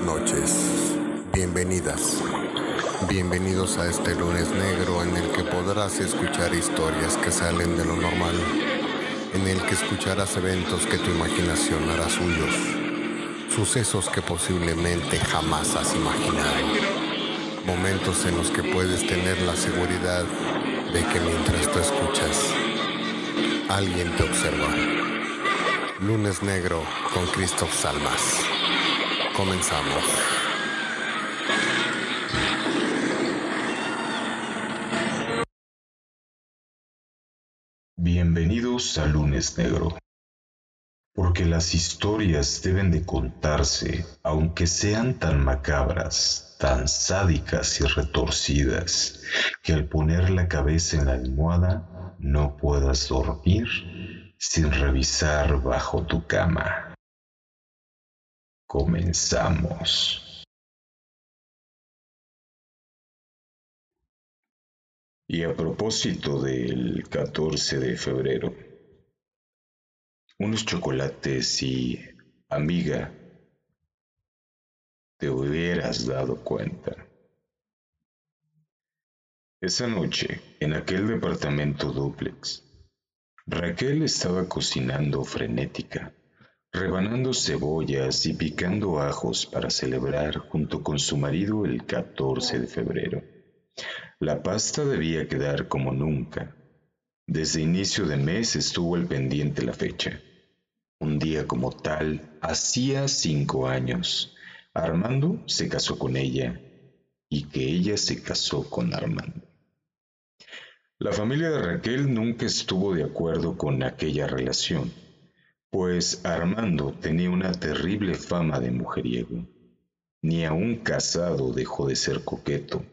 noches. Bienvenidas. Bienvenidos a este lunes negro en el que podrás escuchar historias que salen de lo normal, en el que escucharás eventos que tu imaginación hará suyos, sucesos que posiblemente jamás has imaginado, momentos en los que puedes tener la seguridad de que mientras tú escuchas, alguien te observa. Lunes Negro con Christoph Salmas. Comenzamos. Bienvenidos a Lunes Negro. Porque las historias deben de contarse, aunque sean tan macabras, tan sádicas y retorcidas, que al poner la cabeza en la almohada no puedas dormir sin revisar bajo tu cama. Comenzamos. Y a propósito del 14 de febrero, unos chocolates y, amiga, te hubieras dado cuenta. Esa noche, en aquel departamento duplex, Raquel estaba cocinando frenética, rebanando cebollas y picando ajos para celebrar junto con su marido el 14 de febrero. La pasta debía quedar como nunca. Desde inicio de mes estuvo al pendiente la fecha. Un día como tal, hacía cinco años, Armando se casó con ella y que ella se casó con Armando. La familia de Raquel nunca estuvo de acuerdo con aquella relación, pues Armando tenía una terrible fama de mujeriego. Ni aun casado dejó de ser coqueto,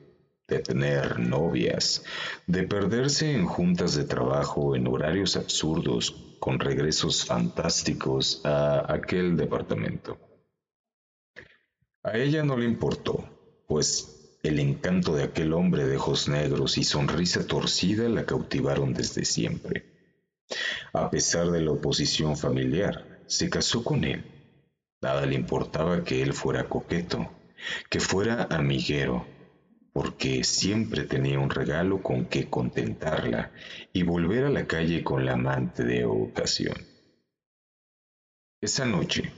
de tener novias, de perderse en juntas de trabajo en horarios absurdos con regresos fantásticos a aquel departamento. A ella no le importó, pues el encanto de aquel hombre de ojos negros y sonrisa torcida la cautivaron desde siempre. A pesar de la oposición familiar, se casó con él. Nada le importaba que él fuera coqueto, que fuera amiguero, porque siempre tenía un regalo con que contentarla y volver a la calle con la amante de ocasión. Esa noche,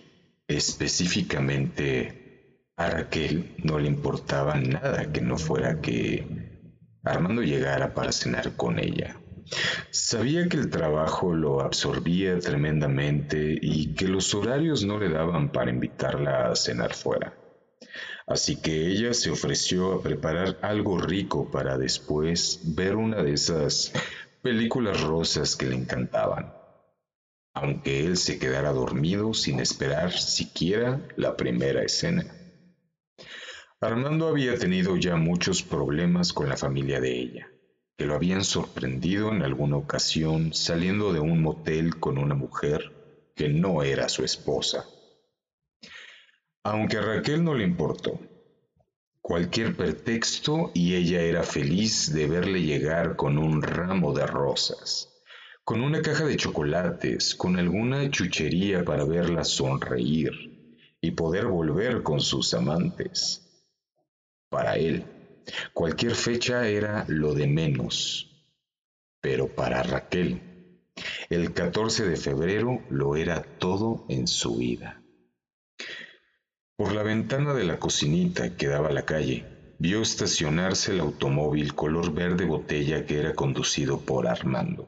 específicamente a Raquel no le importaba nada que no fuera que Armando llegara para cenar con ella. Sabía que el trabajo lo absorbía tremendamente y que los horarios no le daban para invitarla a cenar fuera. Así que ella se ofreció a preparar algo rico para después ver una de esas películas rosas que le encantaban, aunque él se quedara dormido sin esperar siquiera la primera escena. Armando había tenido ya muchos problemas con la familia de ella, que lo habían sorprendido en alguna ocasión saliendo de un motel con una mujer que no era su esposa. Aunque a Raquel no le importó, cualquier pretexto y ella era feliz de verle llegar con un ramo de rosas, con una caja de chocolates, con alguna chuchería para verla sonreír y poder volver con sus amantes. Para él, cualquier fecha era lo de menos, pero para Raquel, el 14 de febrero lo era todo en su vida. Por la ventana de la cocinita que daba a la calle, vio estacionarse el automóvil color verde botella que era conducido por Armando.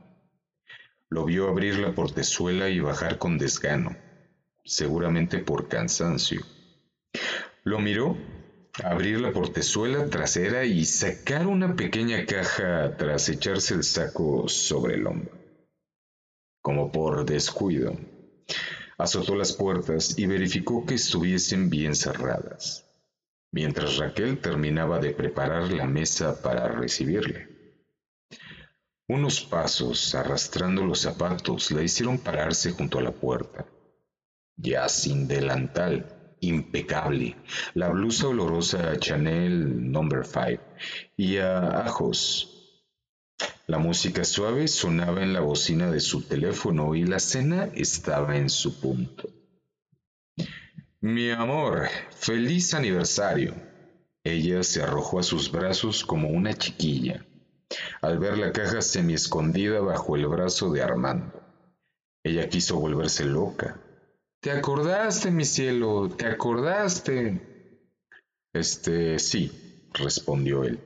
Lo vio abrir la portezuela y bajar con desgano, seguramente por cansancio. Lo miró abrir la portezuela trasera y sacar una pequeña caja tras echarse el saco sobre el hombro. Como por descuido, azotó las puertas y verificó que estuviesen bien cerradas, mientras Raquel terminaba de preparar la mesa para recibirle. Unos pasos arrastrando los zapatos la hicieron pararse junto a la puerta, ya sin delantal impecable, la blusa olorosa Chanel No. 5 y a ajos. La música suave sonaba en la bocina de su teléfono y la cena estaba en su punto. Mi amor, feliz aniversario. Ella se arrojó a sus brazos como una chiquilla, al ver la caja semi escondida bajo el brazo de Armando. Ella quiso volverse loca. ¿Te acordaste, mi cielo? ¿Te acordaste? Este, sí, respondió él.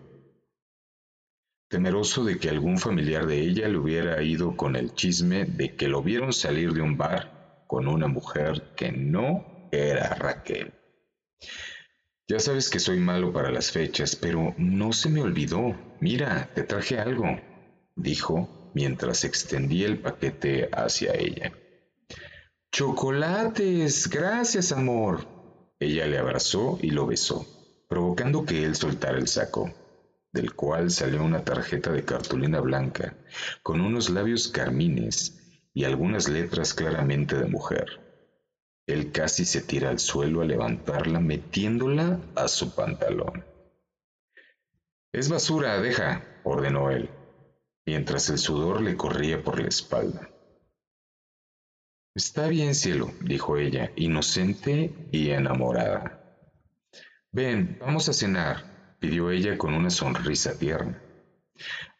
Temeroso de que algún familiar de ella le hubiera ido con el chisme de que lo vieron salir de un bar con una mujer que no era Raquel. Ya sabes que soy malo para las fechas, pero no se me olvidó. Mira, te traje algo, dijo mientras extendía el paquete hacia ella. Chocolates, gracias, amor. Ella le abrazó y lo besó, provocando que él soltara el saco, del cual salió una tarjeta de cartulina blanca, con unos labios carmines y algunas letras claramente de mujer. Él casi se tira al suelo a levantarla metiéndola a su pantalón. Es basura, deja, ordenó él, mientras el sudor le corría por la espalda. Está bien, cielo, dijo ella, inocente y enamorada. Ven, vamos a cenar, pidió ella con una sonrisa tierna.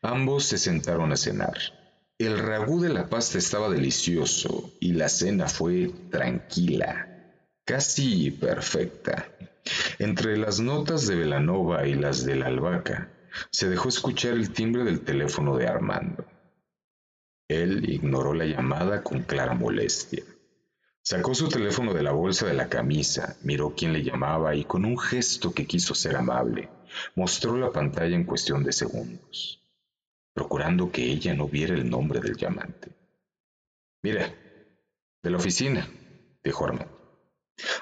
Ambos se sentaron a cenar. El ragú de la pasta estaba delicioso y la cena fue tranquila, casi perfecta. Entre las notas de Velanova y las de la albahaca, se dejó escuchar el timbre del teléfono de Armando. Él ignoró la llamada con clara molestia. Sacó su teléfono de la bolsa de la camisa, miró quién le llamaba y con un gesto que quiso ser amable, mostró la pantalla en cuestión de segundos procurando que ella no viera el nombre del llamante. Mira, de la oficina, dijo Armando,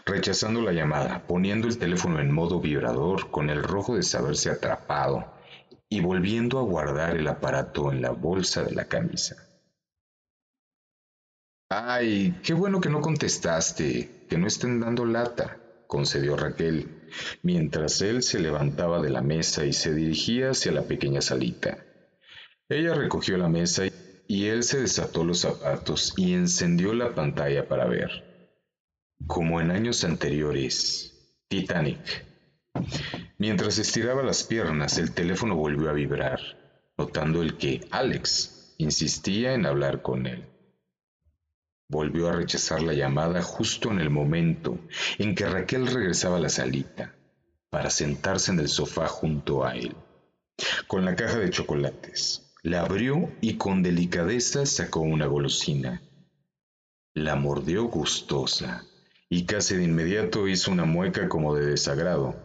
rechazando la llamada, poniendo el teléfono en modo vibrador con el rojo de saberse atrapado y volviendo a guardar el aparato en la bolsa de la camisa. Ay, qué bueno que no contestaste, que no estén dando lata, concedió Raquel, mientras él se levantaba de la mesa y se dirigía hacia la pequeña salita. Ella recogió la mesa y él se desató los zapatos y encendió la pantalla para ver. Como en años anteriores, Titanic. Mientras estiraba las piernas, el teléfono volvió a vibrar, notando el que Alex insistía en hablar con él. Volvió a rechazar la llamada justo en el momento en que Raquel regresaba a la salita para sentarse en el sofá junto a él, con la caja de chocolates. La abrió y con delicadeza sacó una golosina. La mordió gustosa y casi de inmediato hizo una mueca como de desagrado.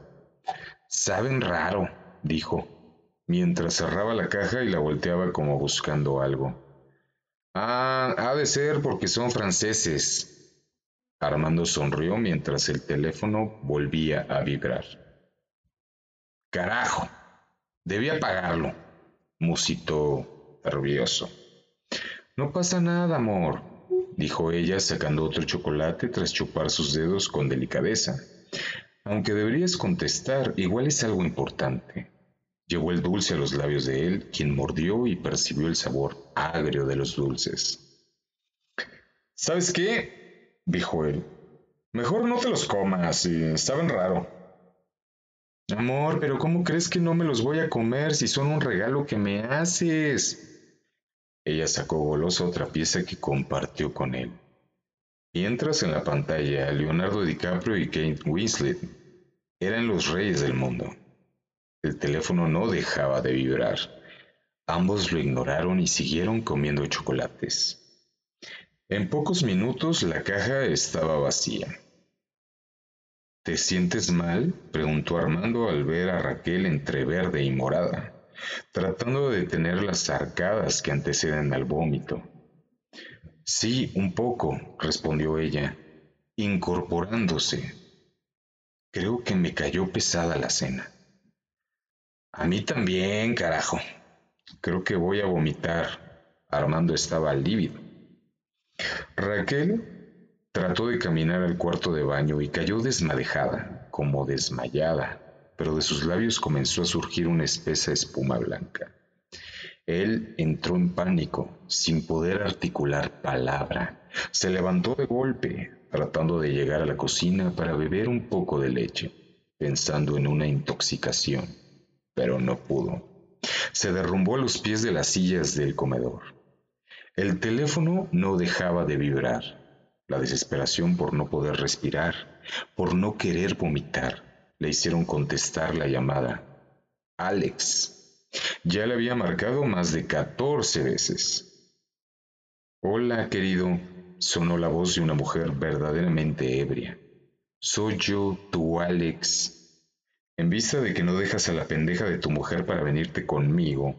Saben raro, dijo, mientras cerraba la caja y la volteaba como buscando algo. Ah, ha de ser porque son franceses. Armando sonrió mientras el teléfono volvía a vibrar. Carajo, debía pagarlo musitó nervioso. No pasa nada, amor, dijo ella sacando otro chocolate tras chupar sus dedos con delicadeza. Aunque deberías contestar, igual es algo importante. Llevó el dulce a los labios de él, quien mordió y percibió el sabor agrio de los dulces. ¿Sabes qué? dijo él. Mejor no te los comas, saben raro. Amor, pero ¿cómo crees que no me los voy a comer si son un regalo que me haces? Ella sacó golosa otra pieza que compartió con él. Mientras en la pantalla Leonardo DiCaprio y Kate Winslet eran los reyes del mundo. El teléfono no dejaba de vibrar. Ambos lo ignoraron y siguieron comiendo chocolates. En pocos minutos la caja estaba vacía. ¿Te sientes mal? preguntó Armando al ver a Raquel entre verde y morada, tratando de detener las arcadas que anteceden al vómito. Sí, un poco, respondió ella, incorporándose. Creo que me cayó pesada la cena. A mí también, carajo. Creo que voy a vomitar. Armando estaba lívido. Raquel Trató de caminar al cuarto de baño y cayó desmadejada, como desmayada, pero de sus labios comenzó a surgir una espesa espuma blanca. Él entró en pánico, sin poder articular palabra. Se levantó de golpe, tratando de llegar a la cocina para beber un poco de leche, pensando en una intoxicación, pero no pudo. Se derrumbó a los pies de las sillas del comedor. El teléfono no dejaba de vibrar. La desesperación por no poder respirar, por no querer vomitar, le hicieron contestar la llamada. Alex, ya le había marcado más de catorce veces. Hola, querido, sonó la voz de una mujer verdaderamente ebria. Soy yo, tu Alex. En vista de que no dejas a la pendeja de tu mujer para venirte conmigo,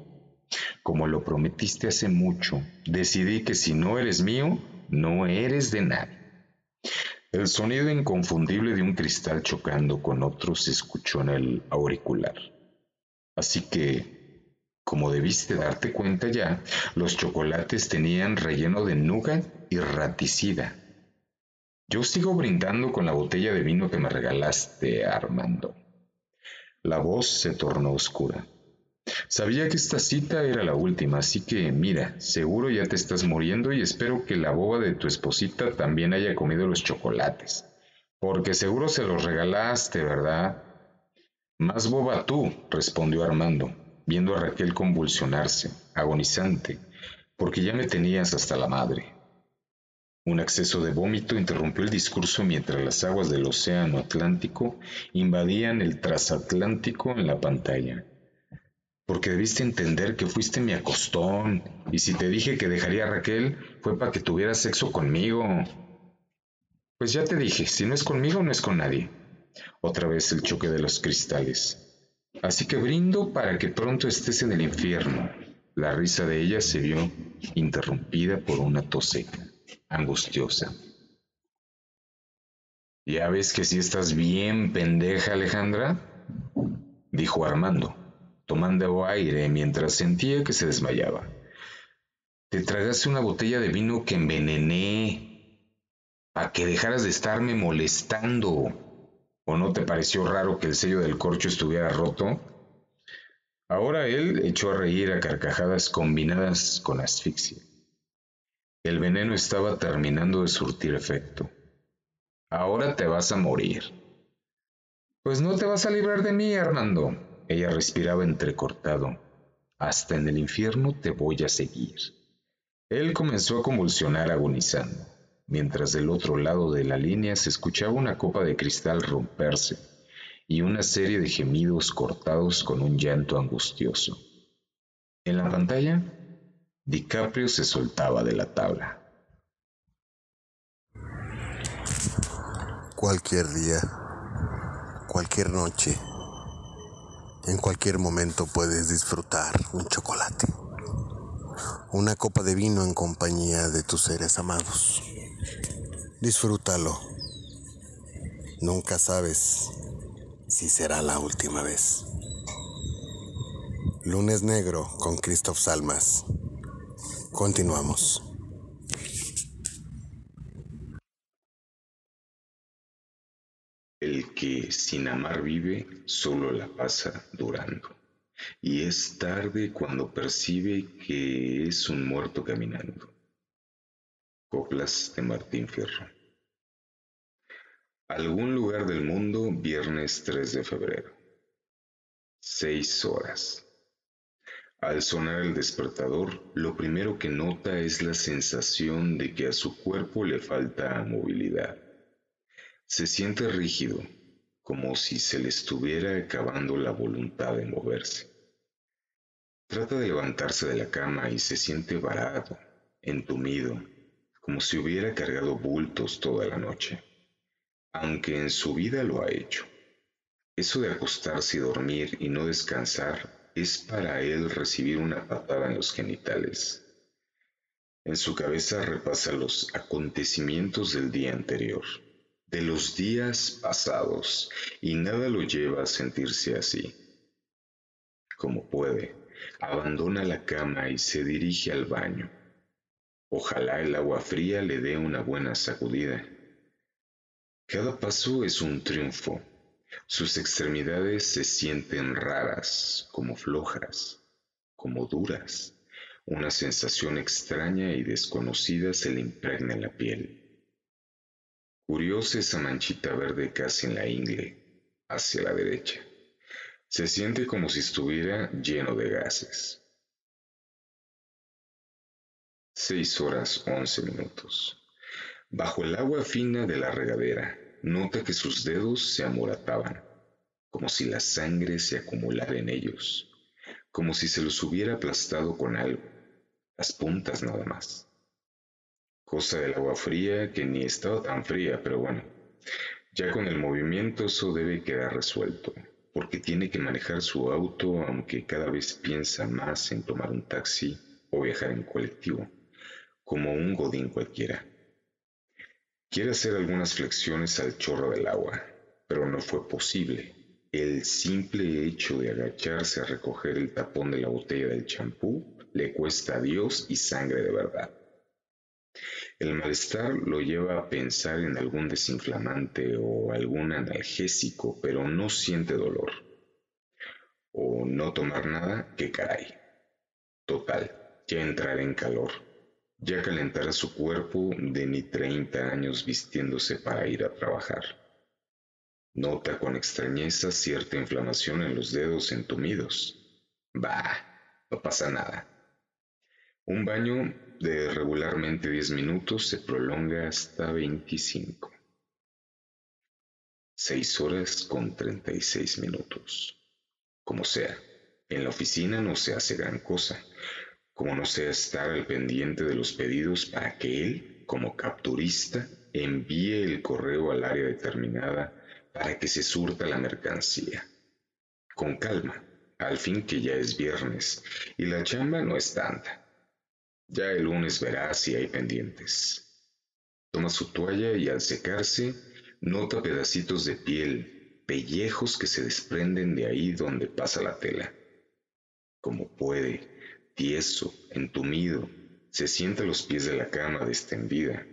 como lo prometiste hace mucho, decidí que si no eres mío, no eres de nadie. El sonido inconfundible de un cristal chocando con otro se escuchó en el auricular. Así que como debiste darte cuenta ya, los chocolates tenían relleno de nougat y raticida. Yo sigo brindando con la botella de vino que me regalaste, Armando. La voz se tornó oscura. Sabía que esta cita era la última, así que mira, seguro ya te estás muriendo y espero que la boba de tu esposita también haya comido los chocolates, porque seguro se los regalaste, ¿verdad? Más boba tú, respondió Armando viendo a Raquel convulsionarse, agonizante, porque ya me tenías hasta la madre. Un acceso de vómito interrumpió el discurso mientras las aguas del Océano Atlántico invadían el transatlántico en la pantalla. Porque debiste entender que fuiste mi acostón, y si te dije que dejaría a Raquel, fue para que tuvieras sexo conmigo. Pues ya te dije, si no es conmigo, no es con nadie. Otra vez el choque de los cristales. Así que brindo para que pronto estés en el infierno. La risa de ella se vio interrumpida por una tos seca, angustiosa. ¿Ya ves que si estás bien pendeja, Alejandra? dijo Armando, tomando aire mientras sentía que se desmayaba. Te tragaste una botella de vino que envenené para que dejaras de estarme molestando. ¿O no te pareció raro que el sello del corcho estuviera roto? Ahora él echó a reír a carcajadas combinadas con asfixia. El veneno estaba terminando de surtir efecto. Ahora te vas a morir. Pues no te vas a librar de mí, Armando. Ella respiraba entrecortado. Hasta en el infierno te voy a seguir. Él comenzó a convulsionar agonizando mientras del otro lado de la línea se escuchaba una copa de cristal romperse y una serie de gemidos cortados con un llanto angustioso. En la pantalla, DiCaprio se soltaba de la tabla. Cualquier día, cualquier noche, en cualquier momento puedes disfrutar un chocolate, una copa de vino en compañía de tus seres amados. Disfrútalo. Nunca sabes si será la última vez. Lunes Negro con Christoph Salmas. Continuamos. El que sin amar vive solo la pasa durando. Y es tarde cuando percibe que es un muerto caminando. Coplas de Martín Fierro. Algún lugar del mundo, viernes 3 de febrero. Seis horas. Al sonar el despertador, lo primero que nota es la sensación de que a su cuerpo le falta movilidad. Se siente rígido, como si se le estuviera acabando la voluntad de moverse. Trata de levantarse de la cama y se siente varado, entumido, como si hubiera cargado bultos toda la noche, aunque en su vida lo ha hecho. Eso de acostarse y dormir y no descansar es para él recibir una patada en los genitales. En su cabeza repasa los acontecimientos del día anterior, de los días pasados, y nada lo lleva a sentirse así. Como puede, abandona la cama y se dirige al baño Ojalá el agua fría le dé una buena sacudida. Cada paso es un triunfo. Sus extremidades se sienten raras, como flojas, como duras. Una sensación extraña y desconocida se le impregna en la piel. Curiosa esa manchita verde casi en la ingle, hacia la derecha. Se siente como si estuviera lleno de gases. Seis horas once minutos. Bajo el agua fina de la regadera, nota que sus dedos se amorataban, como si la sangre se acumulara en ellos, como si se los hubiera aplastado con algo las puntas nada más. Cosa del agua fría que ni estaba tan fría, pero bueno, ya con el movimiento eso debe quedar resuelto, porque tiene que manejar su auto aunque cada vez piensa más en tomar un taxi o viajar en colectivo, como un godín cualquiera. Quiere hacer algunas flexiones al chorro del agua, pero no fue posible. El simple hecho de agacharse a recoger el tapón de la botella del champú le cuesta a Dios y sangre de verdad. El malestar lo lleva a pensar en algún desinflamante o algún analgésico, pero no siente dolor. O no tomar nada, que caray. Total, ya entrará en calor. Ya calentará su cuerpo de ni 30 años vistiéndose para ir a trabajar. Nota con extrañeza cierta inflamación en los dedos entumidos. Bah, no pasa nada. Un baño de regularmente 10 minutos se prolonga hasta 25. 6 horas con 36 minutos. Como sea, en la oficina no se hace gran cosa, como no sea estar al pendiente de los pedidos para que él, como capturista, envíe el correo al área determinada para que se surta la mercancía. Con calma, al fin que ya es viernes y la chamba no es tanta. Ya el lunes verá si hay pendientes. Toma su toalla y al secarse, nota pedacitos de piel, pellejos que se desprenden de ahí donde pasa la tela. Como puede, tieso, entumido, se sienta a los pies de la cama destendida.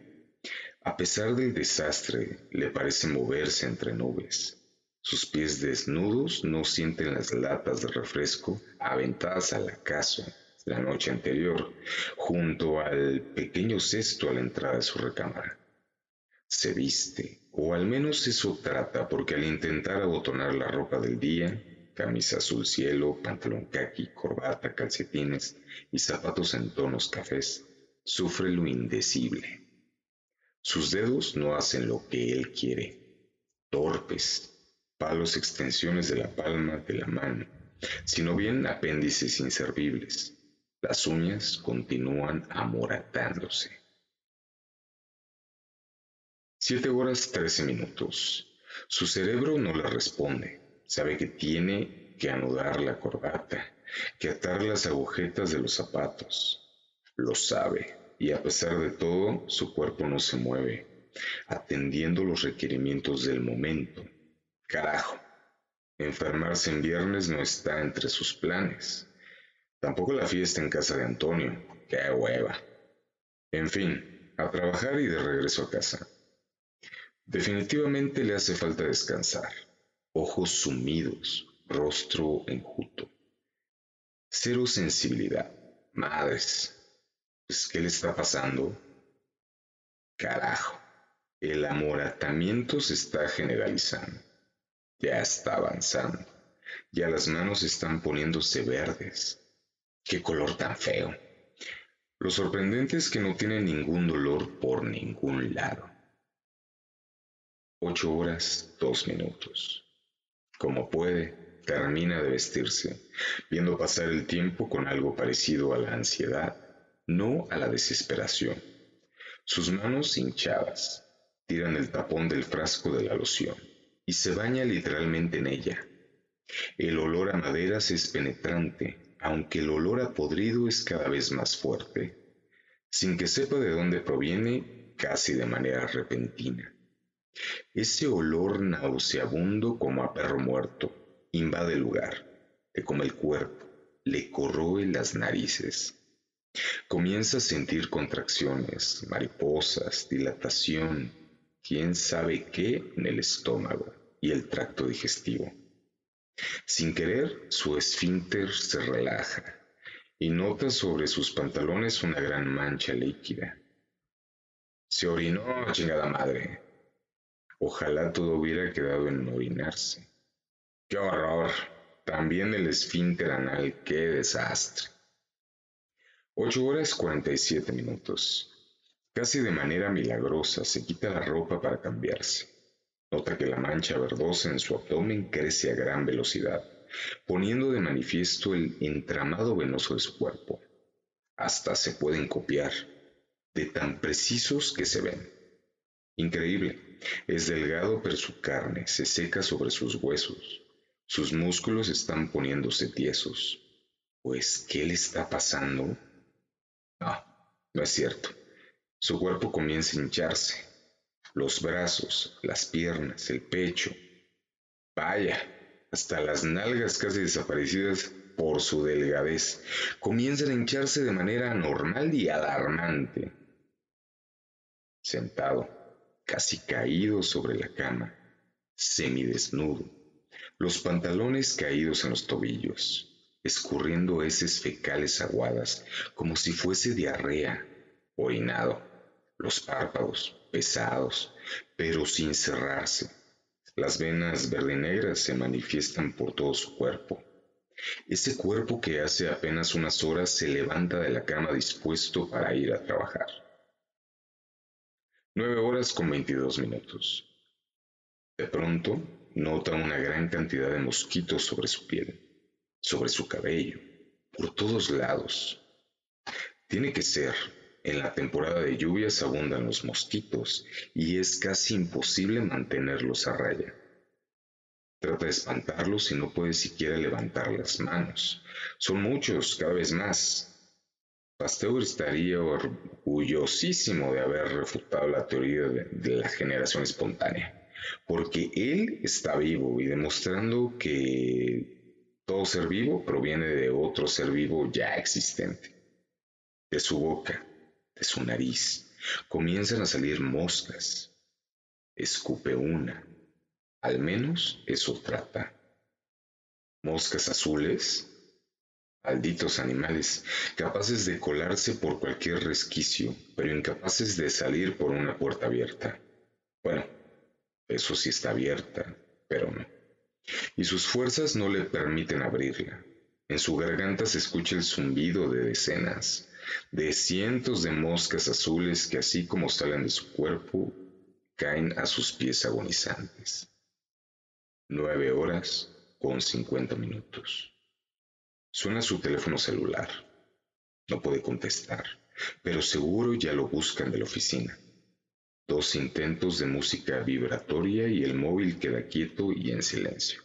A pesar del desastre, le parece moverse entre nubes. Sus pies desnudos no sienten las latas de refresco aventadas al acaso la noche anterior, junto al pequeño cesto a la entrada de su recámara. Se viste, o al menos eso trata, porque al intentar abotonar la ropa del día, camisa azul cielo, pantalón caqui, corbata, calcetines y zapatos en tonos cafés, sufre lo indecible. Sus dedos no hacen lo que él quiere, torpes, palos extensiones de la palma de la mano, sino bien apéndices inservibles, las uñas continúan amoratándose. Siete horas trece minutos. Su cerebro no le responde. Sabe que tiene que anudar la corbata, que atar las agujetas de los zapatos. Lo sabe, y a pesar de todo, su cuerpo no se mueve, atendiendo los requerimientos del momento. Carajo, enfermarse en viernes no está entre sus planes. Tampoco la fiesta en casa de Antonio. ¡Qué hueva! En fin, a trabajar y de regreso a casa. Definitivamente le hace falta descansar. Ojos sumidos, rostro enjuto. Cero sensibilidad. Madres. Pues, ¿qué le está pasando? Carajo. El amoratamiento se está generalizando. Ya está avanzando. Ya las manos están poniéndose verdes. Qué color tan feo. Lo sorprendente es que no tiene ningún dolor por ningún lado. Ocho horas, dos minutos. Como puede, termina de vestirse, viendo pasar el tiempo con algo parecido a la ansiedad, no a la desesperación. Sus manos hinchadas tiran el tapón del frasco de la loción y se baña literalmente en ella. El olor a maderas es penetrante aunque el olor a podrido es cada vez más fuerte, sin que sepa de dónde proviene casi de manera repentina. Ese olor nauseabundo como a perro muerto invade el lugar, le come el cuerpo, le corroe las narices. Comienza a sentir contracciones, mariposas, dilatación, quién sabe qué en el estómago y el tracto digestivo. Sin querer, su esfínter se relaja y nota sobre sus pantalones una gran mancha líquida. Se orinó, chingada madre. Ojalá todo hubiera quedado en orinarse. ¡Qué horror! También el esfínter anal, qué desastre. Ocho horas cuarenta y siete minutos. Casi de manera milagrosa se quita la ropa para cambiarse. Nota que la mancha verdosa en su abdomen crece a gran velocidad, poniendo de manifiesto el entramado venoso de su cuerpo. Hasta se pueden copiar, de tan precisos que se ven. Increíble, es delgado pero su carne se seca sobre sus huesos, sus músculos están poniéndose tiesos. Pues, ¿qué le está pasando? No, no es cierto. Su cuerpo comienza a hincharse. Los brazos, las piernas, el pecho. Vaya, hasta las nalgas casi desaparecidas por su delgadez comienzan a hincharse de manera anormal y alarmante. Sentado, casi caído sobre la cama, semidesnudo, los pantalones caídos en los tobillos, escurriendo heces fecales aguadas como si fuese diarrea, orinado, los párpados pesados, pero sin cerrarse. Las venas verde-negras se manifiestan por todo su cuerpo. Ese cuerpo que hace apenas unas horas se levanta de la cama dispuesto para ir a trabajar. Nueve horas con veintidós minutos. De pronto, nota una gran cantidad de mosquitos sobre su piel, sobre su cabello, por todos lados. Tiene que ser, en la temporada de lluvias abundan los mosquitos y es casi imposible mantenerlos a raya. Trata de espantarlos y no puede siquiera levantar las manos. Son muchos, cada vez más. Pasteur estaría orgullosísimo de haber refutado la teoría de, la generación espontánea porque Él está vivo y demostrando que todo ser vivo proviene de otro ser vivo ya existente. De su boca, de su nariz, comienzan a salir moscas. Escupe una. Al menos eso trata. Moscas azules, malditos animales, capaces de colarse por cualquier resquicio, pero incapaces de salir por una puerta abierta. Bueno, eso sí está abierta, pero no. Y sus fuerzas no le permiten abrirla. En su garganta se escucha el zumbido de decenas, de cientos de moscas azules que así como salen de su cuerpo, caen a sus pies agonizantes. Nueve horas con cincuenta minutos. Suena su teléfono celular. No puede contestar, pero seguro ya lo buscan de la oficina dos intentos de música vibratoria y el móvil queda quieto y en silencio.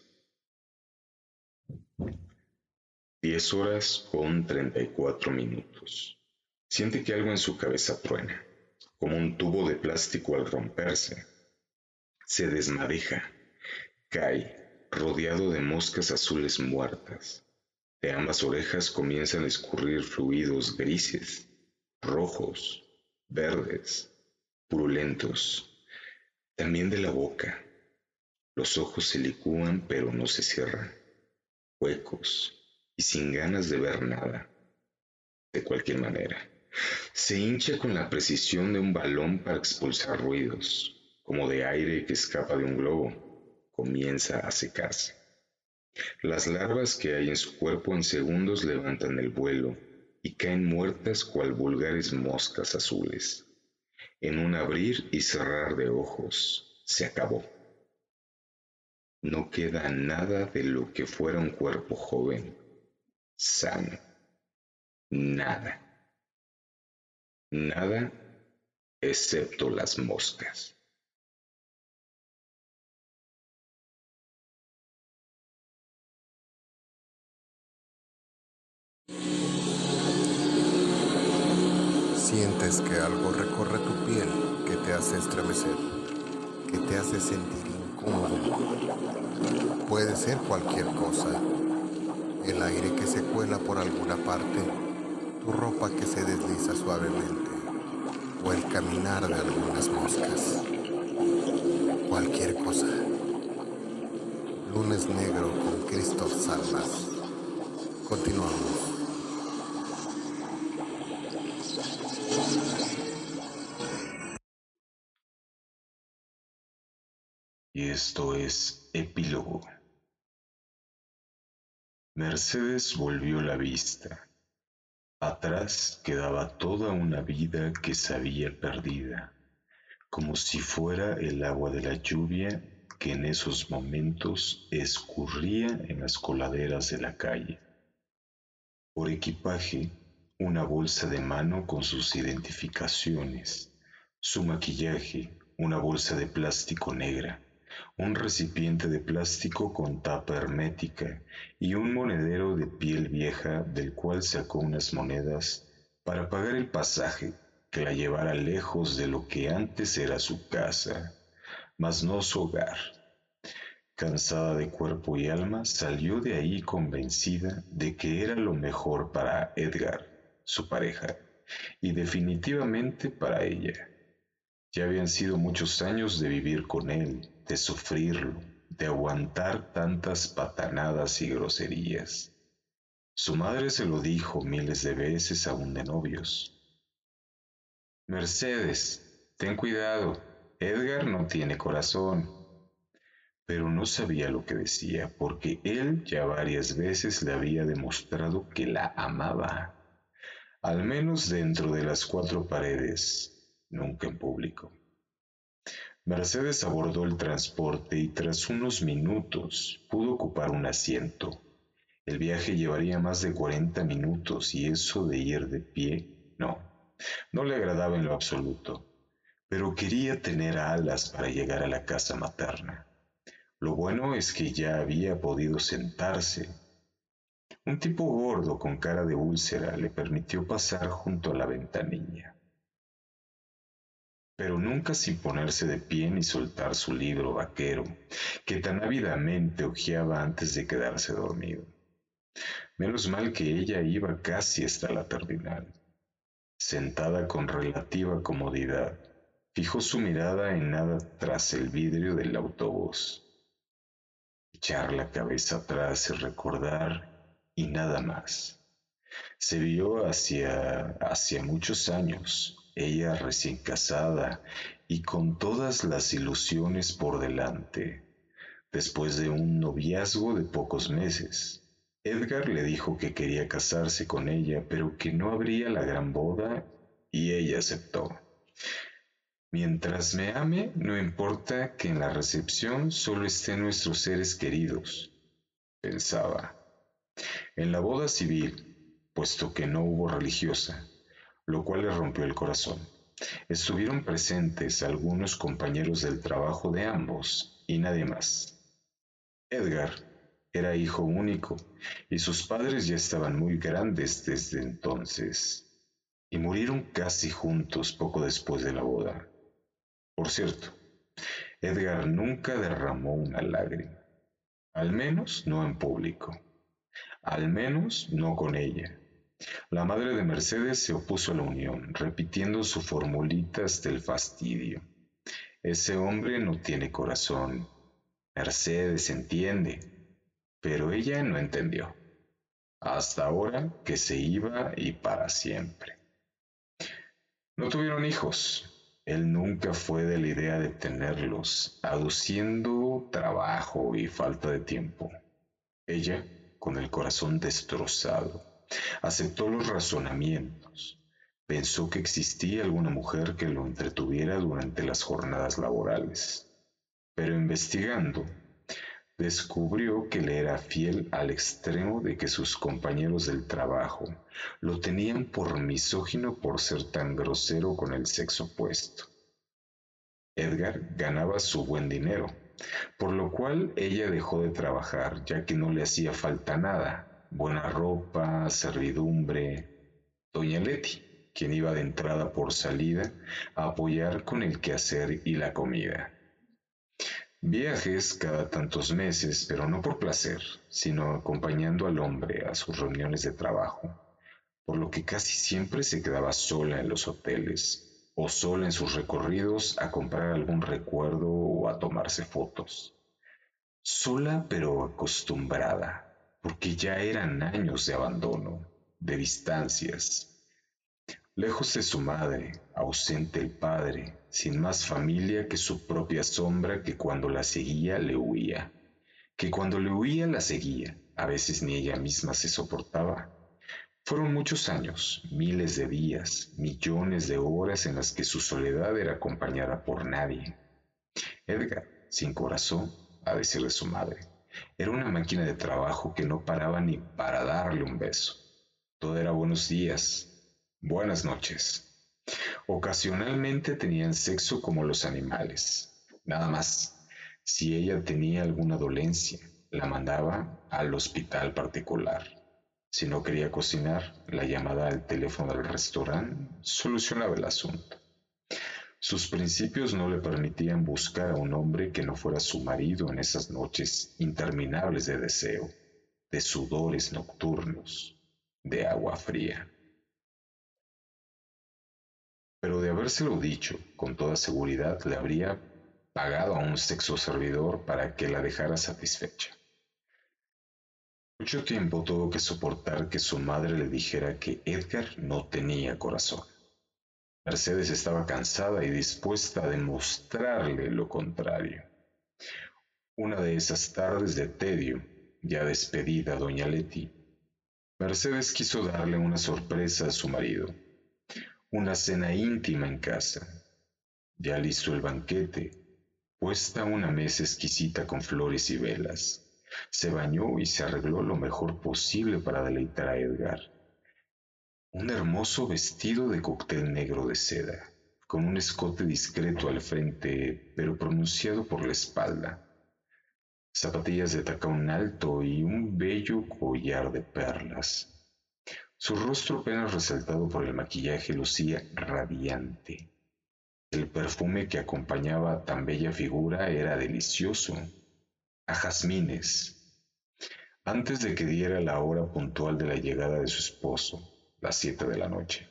Diez horas con treinta y cuatro minutos. Siente que algo en su cabeza truena, como un tubo de plástico al romperse. Se desmadeja, cae, rodeado de moscas azules muertas. De ambas orejas comienzan a escurrir fluidos grises, rojos, verdes, purulentos, también de la boca. Los ojos se licúan pero no se cierran, huecos y sin ganas de ver nada. De cualquier manera, se hincha con la precisión de un balón para expulsar ruidos, como de aire que escapa de un globo. Comienza a secarse. Las larvas que hay en su cuerpo en segundos levantan el vuelo y caen muertas cual vulgares moscas azules en un abrir y cerrar de ojos, se acabó. No queda nada de lo que fuera un cuerpo joven, sano. Nada. Nada excepto las moscas. Sientes que algo recorre tu piel que te hace estremecer, que te hace sentir incómodo. Puede ser cualquier cosa. El aire que se cuela por alguna parte, tu ropa que se desliza suavemente o el caminar de algunas moscas. Cualquier cosa. Lunes negro con Cristo Salmas. Continuamos. Y esto es epílogo. Mercedes volvió la vista. Atrás quedaba toda una vida que sabía perdida, como si fuera el agua de la lluvia que en esos momentos escurría en las coladeras de la calle. Por equipaje, una bolsa de mano con sus identificaciones, su maquillaje, una bolsa de plástico negra, un recipiente de plástico con tapa hermética y un monedero de piel vieja del cual sacó unas monedas para pagar el pasaje que la llevara lejos de lo que antes era su casa, mas no su hogar. Cansada de cuerpo y alma, salió de ahí convencida de que era lo mejor para Edgar, su pareja, y definitivamente para ella. Ya habían sido muchos años de vivir con él, de sufrirlo, de aguantar tantas patanadas y groserías. Su madre se lo dijo miles de veces aún de novios. Mercedes, ten cuidado, Edgar no tiene corazón. Pero no sabía lo que decía, porque él ya varias veces le había demostrado que la amaba, al menos dentro de las cuatro paredes, nunca en público. Mercedes abordó el transporte y tras unos minutos pudo ocupar un asiento. El viaje llevaría más de 40 minutos y eso de ir de pie, no, no le agradaba en lo absoluto, pero quería tener alas para llegar a la casa materna. Lo bueno es que ya había podido sentarse. Un tipo gordo con cara de úlcera le permitió pasar junto a la ventanilla pero nunca sin ponerse de pie ni soltar su libro vaquero, que tan ávidamente hojeaba antes de quedarse dormido. Menos mal que ella iba casi hasta la terminal. Sentada con relativa comodidad, fijó su mirada en nada tras el vidrio del autobús. Echar la cabeza atrás y recordar y nada más. Se vio hacia, hacia muchos años, ella recién casada y con todas las ilusiones por delante. Después de un noviazgo de pocos meses, Edgar le dijo que quería casarse con ella, pero que no habría la gran boda, y ella aceptó. Mientras me ame, no importa que en la recepción solo estén nuestros seres queridos, pensaba. En la boda civil, puesto que no hubo religiosa, lo cual le rompió el corazón. Estuvieron presentes algunos compañeros del trabajo de ambos y nadie más. Edgar era hijo único y sus padres ya estaban muy grandes desde entonces y murieron casi juntos poco después de la boda. Por cierto, Edgar nunca derramó una lágrima, al menos no en público, al menos no con ella. La madre de Mercedes se opuso a la unión, repitiendo su formulita hasta el fastidio. Ese hombre no tiene corazón. Mercedes entiende, pero ella no entendió. Hasta ahora que se iba y para siempre. No tuvieron hijos. Él nunca fue de la idea de tenerlos, aduciendo trabajo y falta de tiempo. Ella, con el corazón destrozado, Aceptó los razonamientos. Pensó que existía alguna mujer que lo entretuviera durante las jornadas laborales. Pero investigando, descubrió que le era fiel al extremo de que sus compañeros del trabajo lo tenían por misógino por ser tan grosero con el sexo opuesto. Edgar ganaba su buen dinero, por lo cual ella dejó de trabajar ya que no le hacía falta nada buena ropa, servidumbre. Doña Leti, quien iba de entrada por salida a apoyar con el quehacer y la comida. Viajes cada tantos meses, pero no por placer, sino acompañando al hombre a sus reuniones de trabajo, por lo que casi siempre se quedaba sola en los hoteles o sola en sus recorridos a comprar algún recuerdo o a tomarse fotos. Sola pero acostumbrada, porque ya eran años de abandono, de distancias. Lejos de su madre, ausente el padre, sin más familia que su propia sombra que cuando la seguía le huía, que cuando le huía la seguía, a veces ni ella misma se soportaba. Fueron muchos años, miles de días, millones de horas en las que su soledad era acompañada por nadie. Edgar, sin corazón, a decirle su madre, era una máquina de trabajo que no paraba ni para darle un beso. Todo era buenos días, buenas noches. Ocasionalmente tenían sexo como los animales. Nada más. Si ella tenía alguna dolencia, la mandaba al hospital particular. Si no quería cocinar, la llamada al teléfono del restaurante solucionaba el asunto. Sus principios no le permitían buscar a un hombre que no fuera su marido en esas noches interminables de deseo, de sudores nocturnos, de agua fría. Pero de habérselo dicho, con toda seguridad le habría pagado a un sexo servidor para que la dejara satisfecha. Mucho tiempo tuvo que soportar que su madre le dijera que Edgar no tenía corazón. Mercedes estaba cansada y dispuesta a demostrarle lo contrario. Una de esas tardes de tedio, ya despedida doña Leti, Mercedes quiso darle una sorpresa a su marido, una cena íntima en casa. Ya listo el banquete, puesta una mesa exquisita con flores y velas. Se bañó y se arregló lo mejor posible para deleitar a Edgar un hermoso vestido de cóctel negro de seda, con un escote discreto al frente, pero pronunciado por la espalda, zapatillas de tacón alto y un bello collar de perlas. Su rostro apenas resaltado por el maquillaje lucía radiante. El perfume que acompañaba a tan bella figura era delicioso, a jazmines. Antes de que diera la hora puntual de la llegada de su esposo, las siete de la noche.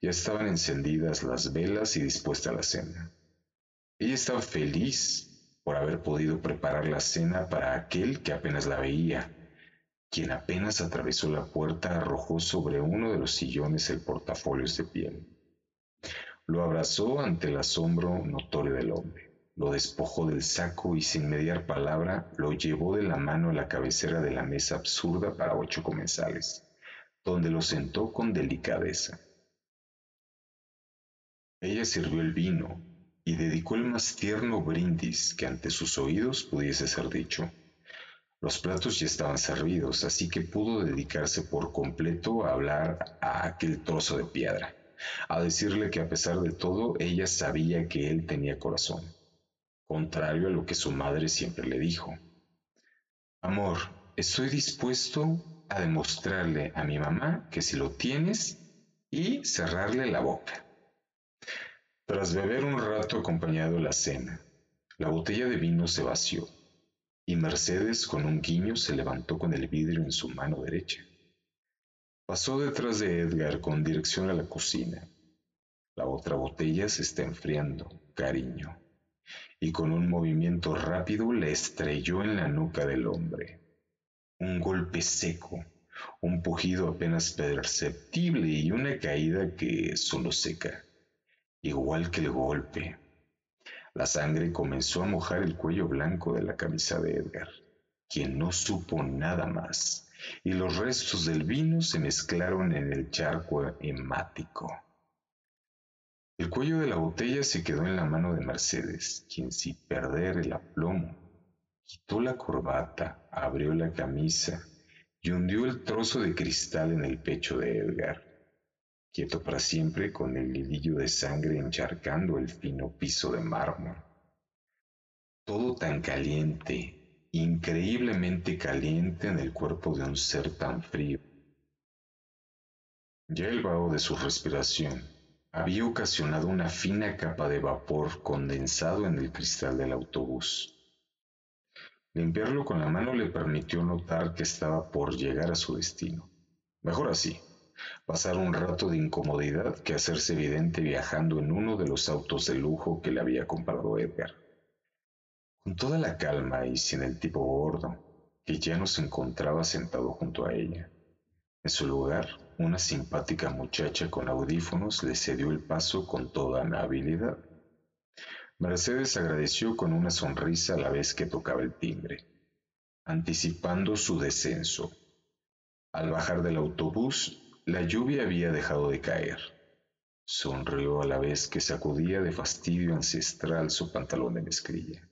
Ya estaban encendidas las velas y dispuesta la cena. Ella estaba feliz por haber podido preparar la cena para aquel que apenas la veía, quien apenas atravesó la puerta arrojó sobre uno de los sillones el portafolios de piel. Lo abrazó ante el asombro notorio del hombre, lo despojó del saco y sin mediar palabra lo llevó de la mano a la cabecera de la mesa absurda para ocho comensales donde lo sentó con delicadeza. Ella sirvió el vino y dedicó el más tierno brindis que ante sus oídos pudiese ser dicho. Los platos ya estaban servidos, así que pudo dedicarse por completo a hablar a aquel trozo de piedra, a decirle que a pesar de todo ella sabía que él tenía corazón, contrario a lo que su madre siempre le dijo. Amor, estoy dispuesto a demostrarle a mi mamá que si lo tienes y cerrarle la boca. Tras beber un rato acompañado la cena, la botella de vino se vació y Mercedes con un guiño se levantó con el vidrio en su mano derecha. Pasó detrás de Edgar con dirección a la cocina. La otra botella se está enfriando, cariño, y con un movimiento rápido le estrelló en la nuca del hombre un golpe seco, un pujido apenas perceptible y una caída que solo seca, igual que el golpe. La sangre comenzó a mojar el cuello blanco de la camisa de Edgar, quien no supo nada más, y los restos del vino se mezclaron en el charco hemático. El cuello de la botella se quedó en la mano de Mercedes, quien sin perder el aplomo Quitó la corbata, abrió la camisa y hundió el trozo de cristal en el pecho de Edgar, quieto para siempre con el hilillo de sangre encharcando el fino piso de mármol. Todo tan caliente, increíblemente caliente en el cuerpo de un ser tan frío. Ya el vaho de su respiración había ocasionado una fina capa de vapor condensado en el cristal del autobús. Limpiarlo con la mano le permitió notar que estaba por llegar a su destino. Mejor así, pasar un rato de incomodidad que hacerse evidente viajando en uno de los autos de lujo que le había comprado Edgar. Con toda la calma y sin el tipo gordo, que ya no se encontraba sentado junto a ella. En su lugar, una simpática muchacha con audífonos le cedió el paso con toda amabilidad. Mercedes agradeció con una sonrisa a la vez que tocaba el timbre, anticipando su descenso. Al bajar del autobús, la lluvia había dejado de caer. Sonrió a la vez que sacudía de fastidio ancestral su pantalón de mezclilla.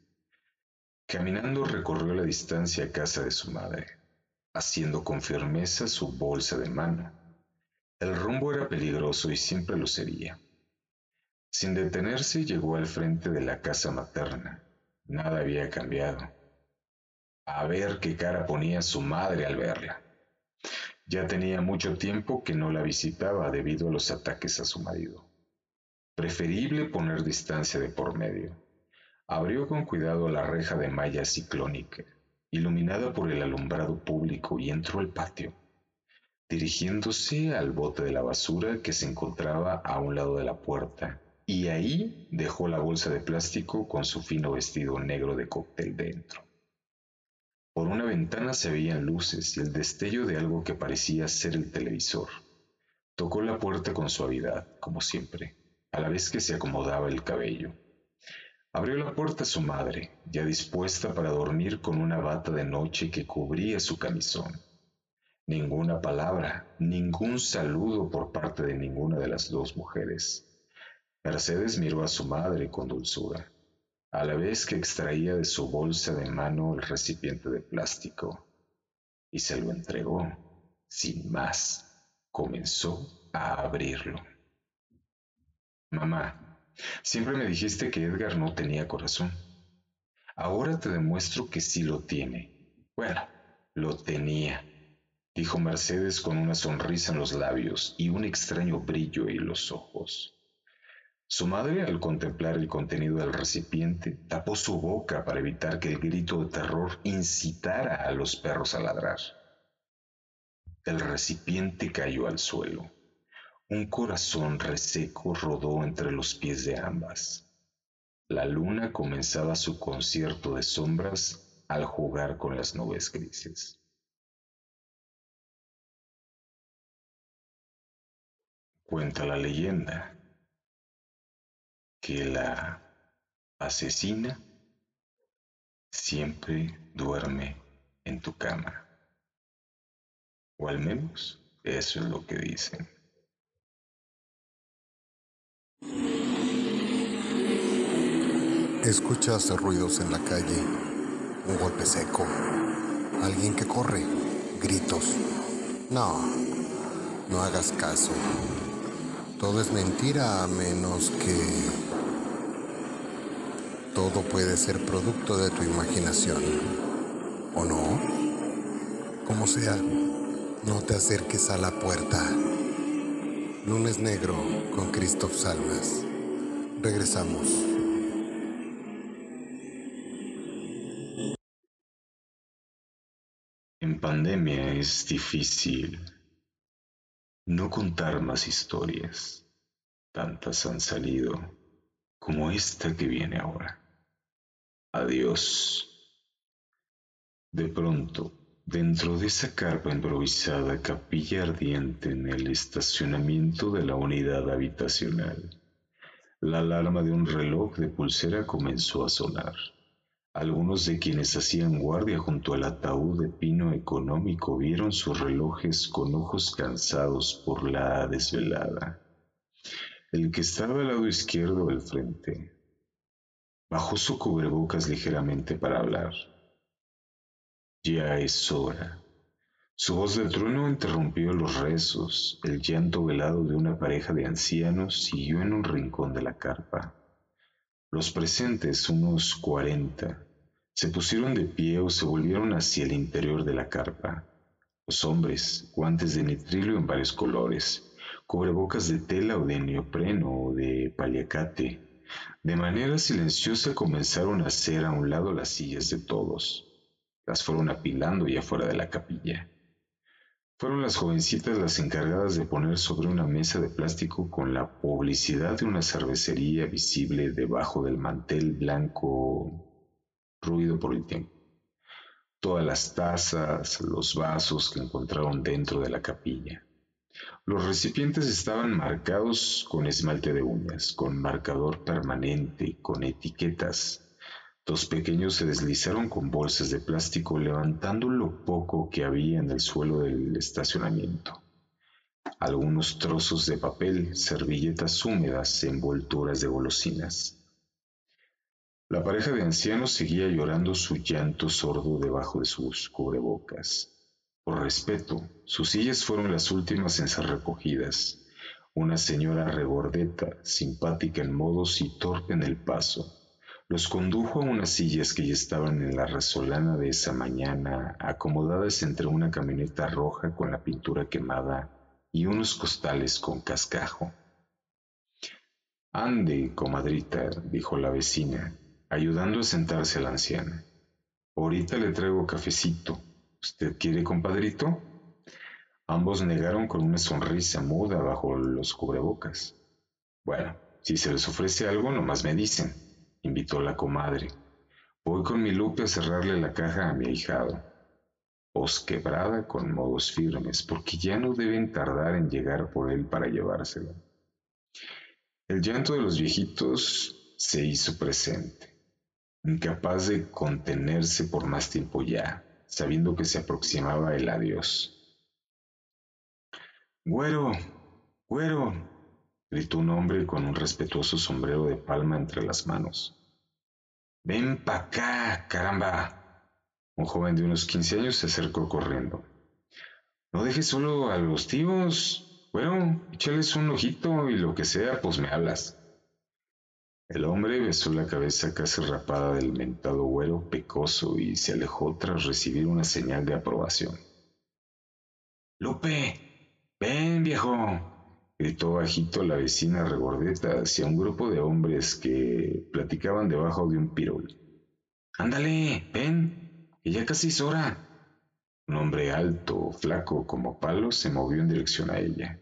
Caminando recorrió la distancia a casa de su madre, haciendo con firmeza su bolsa de mano. El rumbo era peligroso y siempre lo sería. Sin detenerse llegó al frente de la casa materna. Nada había cambiado. A ver qué cara ponía su madre al verla. Ya tenía mucho tiempo que no la visitaba debido a los ataques a su marido. Preferible poner distancia de por medio. Abrió con cuidado la reja de malla ciclónica, iluminada por el alumbrado público, y entró al patio, dirigiéndose al bote de la basura que se encontraba a un lado de la puerta y ahí dejó la bolsa de plástico con su fino vestido negro de cóctel dentro. Por una ventana se veían luces y el destello de algo que parecía ser el televisor. Tocó la puerta con suavidad, como siempre, a la vez que se acomodaba el cabello. Abrió la puerta su madre, ya dispuesta para dormir con una bata de noche que cubría su camisón. Ninguna palabra, ningún saludo por parte de ninguna de las dos mujeres. Mercedes miró a su madre con dulzura, a la vez que extraía de su bolsa de mano el recipiente de plástico, y se lo entregó. Sin más, comenzó a abrirlo. Mamá, siempre me dijiste que Edgar no tenía corazón. Ahora te demuestro que sí lo tiene. Bueno, lo tenía, dijo Mercedes con una sonrisa en los labios y un extraño brillo en los ojos. Su madre, al contemplar el contenido del recipiente, tapó su boca para evitar que el grito de terror incitara a los perros a ladrar. El recipiente cayó al suelo. Un corazón reseco rodó entre los pies de ambas. La luna comenzaba su concierto de sombras al jugar con las nubes grises. Cuenta la leyenda que la asesina siempre duerme en tu cama. O al menos eso es lo que dicen. Escuchas ruidos en la calle, un golpe seco, alguien que corre, gritos. No, no hagas caso. Todo es mentira a menos que todo puede ser producto de tu imaginación. ¿O no? Como sea, no te acerques a la puerta. Lunes Negro con Christoph Salmas. Regresamos. En pandemia es difícil no contar más historias. Tantas han salido como esta que viene ahora. Adiós. De pronto, dentro de esa carpa improvisada capilla ardiente en el estacionamiento de la unidad habitacional, la alarma de un reloj de pulsera comenzó a sonar. Algunos de quienes hacían guardia junto al ataúd de pino económico vieron sus relojes con ojos cansados por la desvelada. El que estaba al lado izquierdo del frente Bajó su cubrebocas ligeramente para hablar. Ya es hora. Su voz de trueno interrumpió los rezos. El llanto velado de una pareja de ancianos siguió en un rincón de la carpa. Los presentes, unos cuarenta, se pusieron de pie o se volvieron hacia el interior de la carpa. Los hombres, guantes de nitrilo en varios colores, cubrebocas de tela o de neopreno o de paliacate, de manera silenciosa comenzaron a hacer a un lado las sillas de todos. Las fueron apilando ya fuera de la capilla. Fueron las jovencitas las encargadas de poner sobre una mesa de plástico con la publicidad de una cervecería visible debajo del mantel blanco ruido por el tiempo. Todas las tazas, los vasos que encontraron dentro de la capilla. Los recipientes estaban marcados con esmalte de uñas, con marcador permanente, con etiquetas. Dos pequeños se deslizaron con bolsas de plástico levantando lo poco que había en el suelo del estacionamiento. Algunos trozos de papel, servilletas húmedas, envolturas de golosinas. La pareja de ancianos seguía llorando su llanto sordo debajo de sus cubrebocas. Por respeto, sus sillas fueron las últimas en ser recogidas. Una señora regordeta, simpática en modos y torpe en el paso, los condujo a unas sillas que ya estaban en la resolana de esa mañana, acomodadas entre una camioneta roja con la pintura quemada y unos costales con cascajo. Ande, comadrita, dijo la vecina, ayudando a sentarse a la anciana. Ahorita le traigo cafecito. ¿Usted quiere, compadrito? Ambos negaron con una sonrisa muda bajo los cubrebocas. Bueno, si se les ofrece algo, nomás me dicen, invitó la comadre. Voy con mi Lupe a cerrarle la caja a mi ahijado. Os quebrada con modos firmes, porque ya no deben tardar en llegar por él para llevárselo. El llanto de los viejitos se hizo presente incapaz de contenerse por más tiempo ya, sabiendo que se aproximaba el adiós. Güero, güero, gritó un hombre con un respetuoso sombrero de palma entre las manos. Ven pa' acá, caramba. Un joven de unos quince años se acercó corriendo. No dejes solo a los tíos. Bueno, échales un ojito y lo que sea, pues me hablas. El hombre besó la cabeza casi rapada del mentado güero pecoso y se alejó tras recibir una señal de aprobación. Lupe, ven viejo, gritó bajito la vecina regordeta hacia un grupo de hombres que platicaban debajo de un pirul. Ándale, ven, que ya casi es hora. Un hombre alto, flaco como palo, se movió en dirección a ella.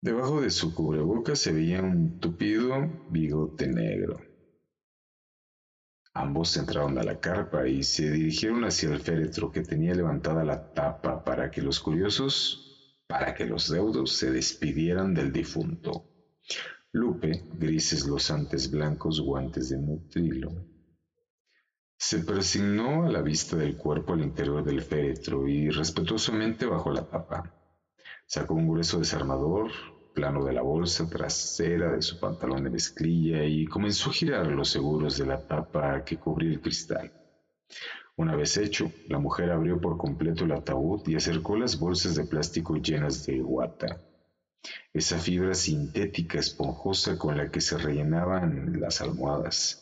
Debajo de su cubrebocas se veía un tupido bigote negro. Ambos entraron a la carpa y se dirigieron hacia el féretro que tenía levantada la tapa para que los curiosos, para que los deudos se despidieran del difunto. Lupe, grises los antes blancos guantes de mutrilo. Se persignó a la vista del cuerpo al interior del féretro y respetuosamente bajó la tapa. Sacó un grueso desarmador, plano de la bolsa trasera de su pantalón de mezclilla y comenzó a girar los seguros de la tapa que cubría el cristal. Una vez hecho, la mujer abrió por completo el ataúd y acercó las bolsas de plástico llenas de guata, esa fibra sintética esponjosa con la que se rellenaban las almohadas,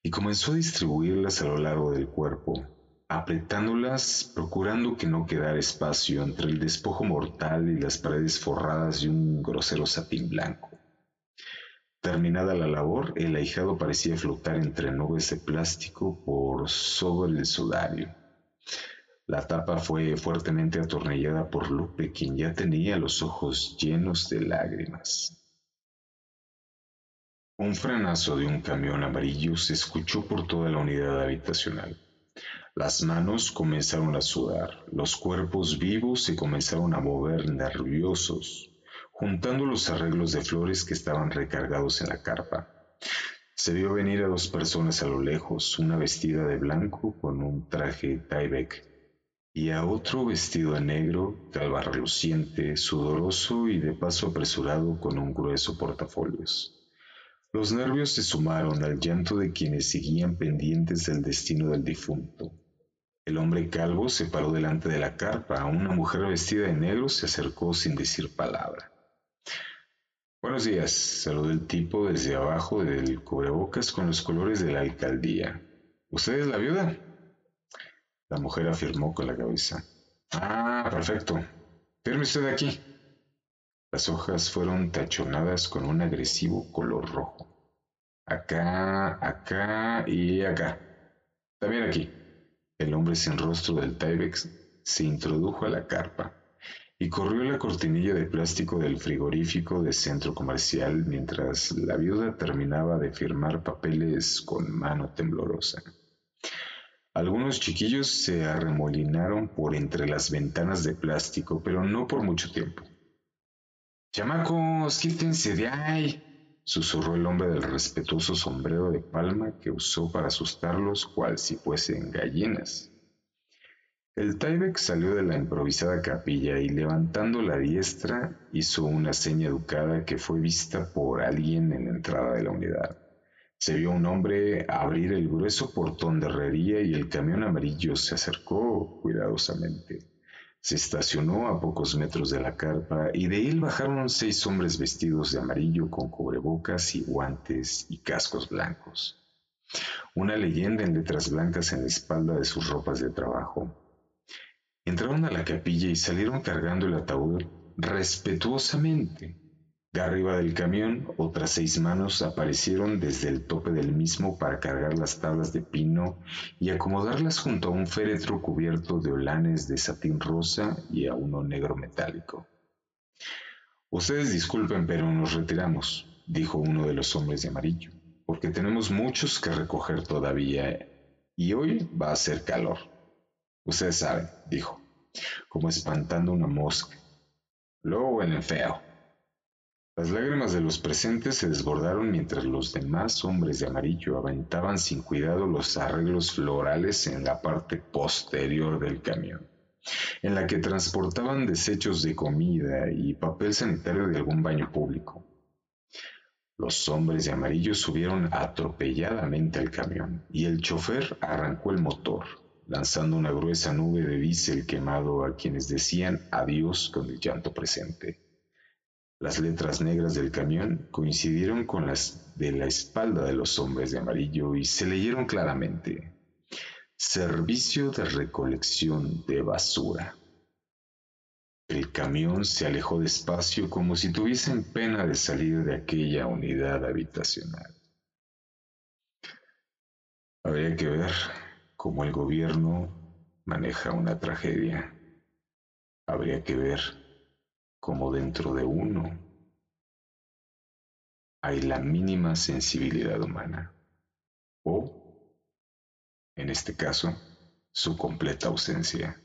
y comenzó a distribuirlas a lo largo del cuerpo, apretándolas, procurando que no quedara espacio entre el despojo mortal y las paredes forradas de un grosero satín blanco. Terminada la labor, el ahijado parecía flotar entre nubes de plástico por sobre el sudario. La tapa fue fuertemente atornillada por Lupe, quien ya tenía los ojos llenos de lágrimas. Un frenazo de un camión amarillo se escuchó por toda la unidad habitacional. Las manos comenzaron a sudar, los cuerpos vivos se comenzaron a mover nerviosos, juntando los arreglos de flores que estaban recargados en la carpa. Se vio venir a dos personas a lo lejos, una vestida de blanco con un traje Tyvek y a otro vestido de negro, de alba reluciente, sudoroso y de paso apresurado con un grueso portafolios. Los nervios se sumaron al llanto de quienes seguían pendientes del destino del difunto. El hombre calvo se paró delante de la carpa. Una mujer vestida de negro se acercó sin decir palabra. Buenos días, saludó el tipo desde abajo del cubrebocas con los colores de la alcaldía. ¿Usted es la viuda? La mujer afirmó con la cabeza. Ah, perfecto. Firme usted aquí. Las hojas fueron tachonadas con un agresivo color rojo. Acá, acá y acá. También aquí. El hombre sin rostro del Tyvex se introdujo a la carpa y corrió la cortinilla de plástico del frigorífico de centro comercial mientras la viuda terminaba de firmar papeles con mano temblorosa. Algunos chiquillos se arremolinaron por entre las ventanas de plástico, pero no por mucho tiempo. Chamacos, quítense de ahí, susurró el hombre del respetuoso sombrero de palma que usó para asustarlos cual si fuesen gallinas. El Tyvek salió de la improvisada capilla y levantando la diestra hizo una seña educada que fue vista por alguien en la entrada de la unidad. Se vio un hombre abrir el grueso portón de herrería y el camión amarillo se acercó cuidadosamente. Se estacionó a pocos metros de la carpa y de él bajaron seis hombres vestidos de amarillo con cubrebocas y guantes y cascos blancos. Una leyenda en letras blancas en la espalda de sus ropas de trabajo. Entraron a la capilla y salieron cargando el ataúd respetuosamente. De arriba del camión, otras seis manos aparecieron desde el tope del mismo para cargar las tablas de pino y acomodarlas junto a un féretro cubierto de olanes de satín rosa y a uno negro metálico. Ustedes disculpen, pero nos retiramos, dijo uno de los hombres de amarillo, porque tenemos muchos que recoger todavía y hoy va a ser calor. Ustedes saben, dijo, como espantando una mosca. Luego el feo. Las lágrimas de los presentes se desbordaron mientras los demás hombres de amarillo aventaban sin cuidado los arreglos florales en la parte posterior del camión, en la que transportaban desechos de comida y papel sanitario de algún baño público. Los hombres de amarillo subieron atropelladamente al camión y el chofer arrancó el motor lanzando una gruesa nube de diésel quemado a quienes decían adiós con el llanto presente. Las letras negras del camión coincidieron con las de la espalda de los hombres de amarillo y se leyeron claramente. Servicio de recolección de basura. El camión se alejó despacio como si tuviesen pena de salir de aquella unidad habitacional. Habría que ver cómo el gobierno maneja una tragedia. Habría que ver cómo dentro de uno hay la mínima sensibilidad humana o, en este caso, su completa ausencia.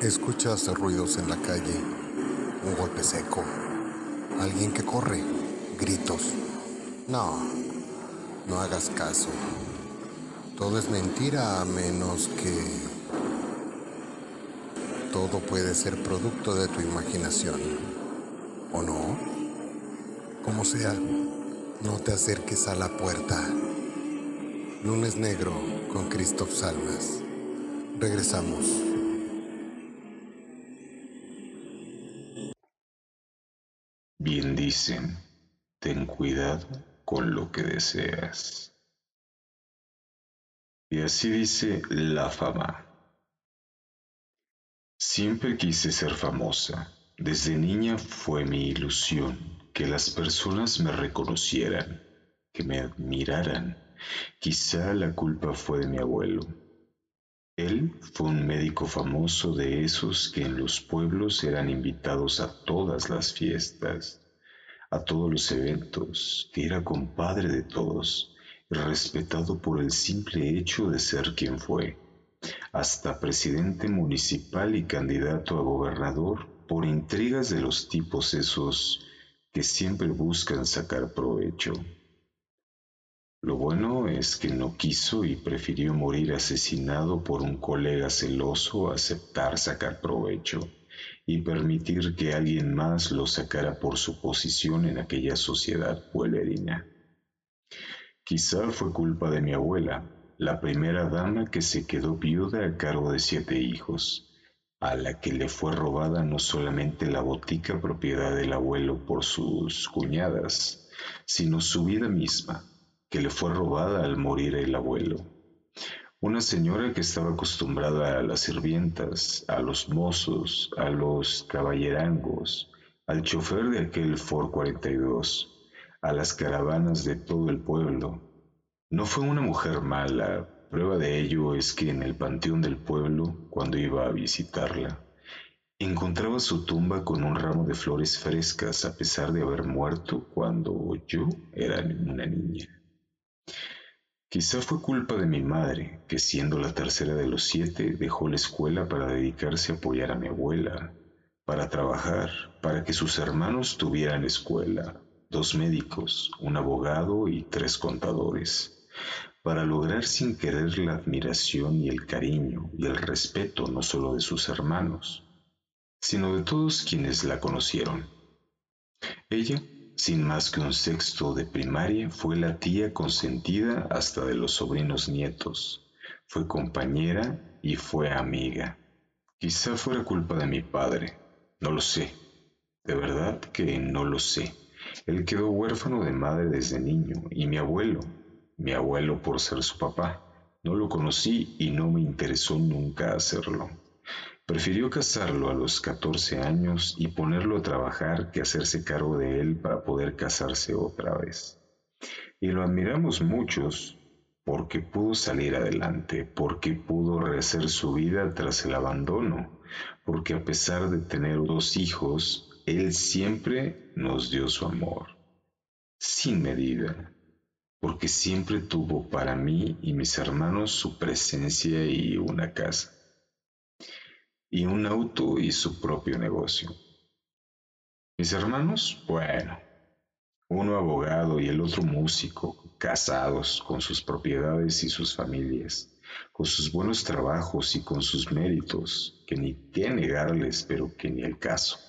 Escuchas ruidos en la calle, un golpe seco, alguien que corre gritos. No, no hagas caso. Todo es mentira a menos que... Todo puede ser producto de tu imaginación. ¿O no? Como sea, no te acerques a la puerta. Lunes Negro con Christoph Salmas. Regresamos. Bien dicen Ten cuidado con lo que deseas. Y así dice la fama. Siempre quise ser famosa. Desde niña fue mi ilusión que las personas me reconocieran, que me admiraran. Quizá la culpa fue de mi abuelo. Él fue un médico famoso de esos que en los pueblos eran invitados a todas las fiestas a todos los eventos, que era compadre de todos respetado por el simple hecho de ser quien fue, hasta presidente municipal y candidato a gobernador por intrigas de los tipos esos que siempre buscan sacar provecho. Lo bueno es que no quiso y prefirió morir asesinado por un colega celoso a aceptar sacar provecho y permitir que alguien más lo sacara por su posición en aquella sociedad pueblerina. Quizá fue culpa de mi abuela, la primera dama que se quedó viuda a cargo de siete hijos, a la que le fue robada no solamente la botica propiedad del abuelo por sus cuñadas, sino su vida misma, que le fue robada al morir el abuelo. Una señora que estaba acostumbrada a las sirvientas, a los mozos, a los caballerangos, al chofer de aquel Ford 42, a las caravanas de todo el pueblo. No fue una mujer mala, prueba de ello es que en el panteón del pueblo, cuando iba a visitarla, encontraba su tumba con un ramo de flores frescas a pesar de haber muerto cuando yo era una niña. Quizá fue culpa de mi madre, que siendo la tercera de los siete dejó la escuela para dedicarse a apoyar a mi abuela, para trabajar, para que sus hermanos tuvieran escuela, dos médicos, un abogado y tres contadores, para lograr sin querer la admiración y el cariño y el respeto no solo de sus hermanos, sino de todos quienes la conocieron. Ella sin más que un sexto de primaria, fue la tía consentida hasta de los sobrinos nietos. Fue compañera y fue amiga. Quizá fuera culpa de mi padre, no lo sé. De verdad que no lo sé. Él quedó huérfano de madre desde niño y mi abuelo, mi abuelo por ser su papá, no lo conocí y no me interesó nunca hacerlo. Prefirió casarlo a los 14 años y ponerlo a trabajar que hacerse cargo de él para poder casarse otra vez. Y lo admiramos muchos porque pudo salir adelante, porque pudo rehacer su vida tras el abandono, porque a pesar de tener dos hijos, él siempre nos dio su amor, sin medida, porque siempre tuvo para mí y mis hermanos su presencia y una casa y un auto y su propio negocio. Mis hermanos, bueno, uno abogado y el otro músico, casados con sus propiedades y sus familias, con sus buenos trabajos y con sus méritos, que ni qué negarles, pero que ni el caso.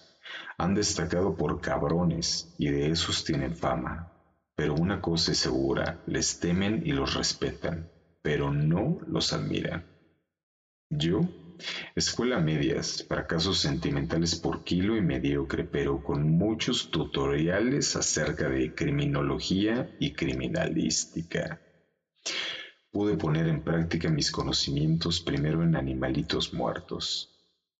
Han destacado por cabrones y de esos tienen fama. Pero una cosa es segura, les temen y los respetan, pero no los admiran. Yo Escuela medias, fracasos sentimentales por kilo y mediocre, pero con muchos tutoriales acerca de criminología y criminalística. Pude poner en práctica mis conocimientos primero en animalitos muertos.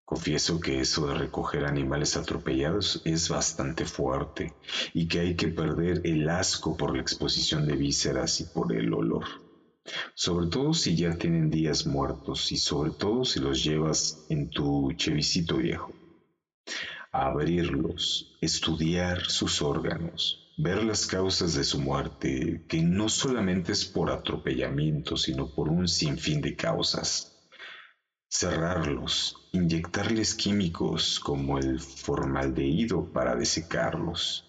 Confieso que eso de recoger animales atropellados es bastante fuerte y que hay que perder el asco por la exposición de vísceras y por el olor sobre todo si ya tienen días muertos y sobre todo si los llevas en tu chevisito viejo. Abrirlos, estudiar sus órganos, ver las causas de su muerte, que no solamente es por atropellamiento, sino por un sinfín de causas. Cerrarlos, inyectarles químicos como el formaldehído para desecarlos,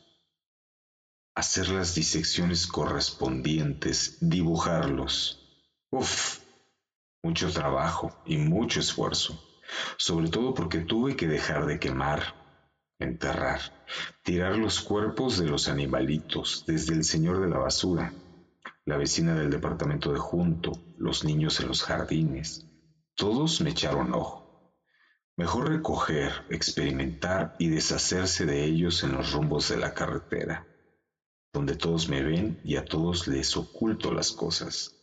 hacer las disecciones correspondientes, dibujarlos. Uf, mucho trabajo y mucho esfuerzo, sobre todo porque tuve que dejar de quemar, enterrar, tirar los cuerpos de los animalitos, desde el señor de la basura, la vecina del departamento de junto, los niños en los jardines. Todos me echaron ojo. Mejor recoger, experimentar y deshacerse de ellos en los rumbos de la carretera donde todos me ven y a todos les oculto las cosas.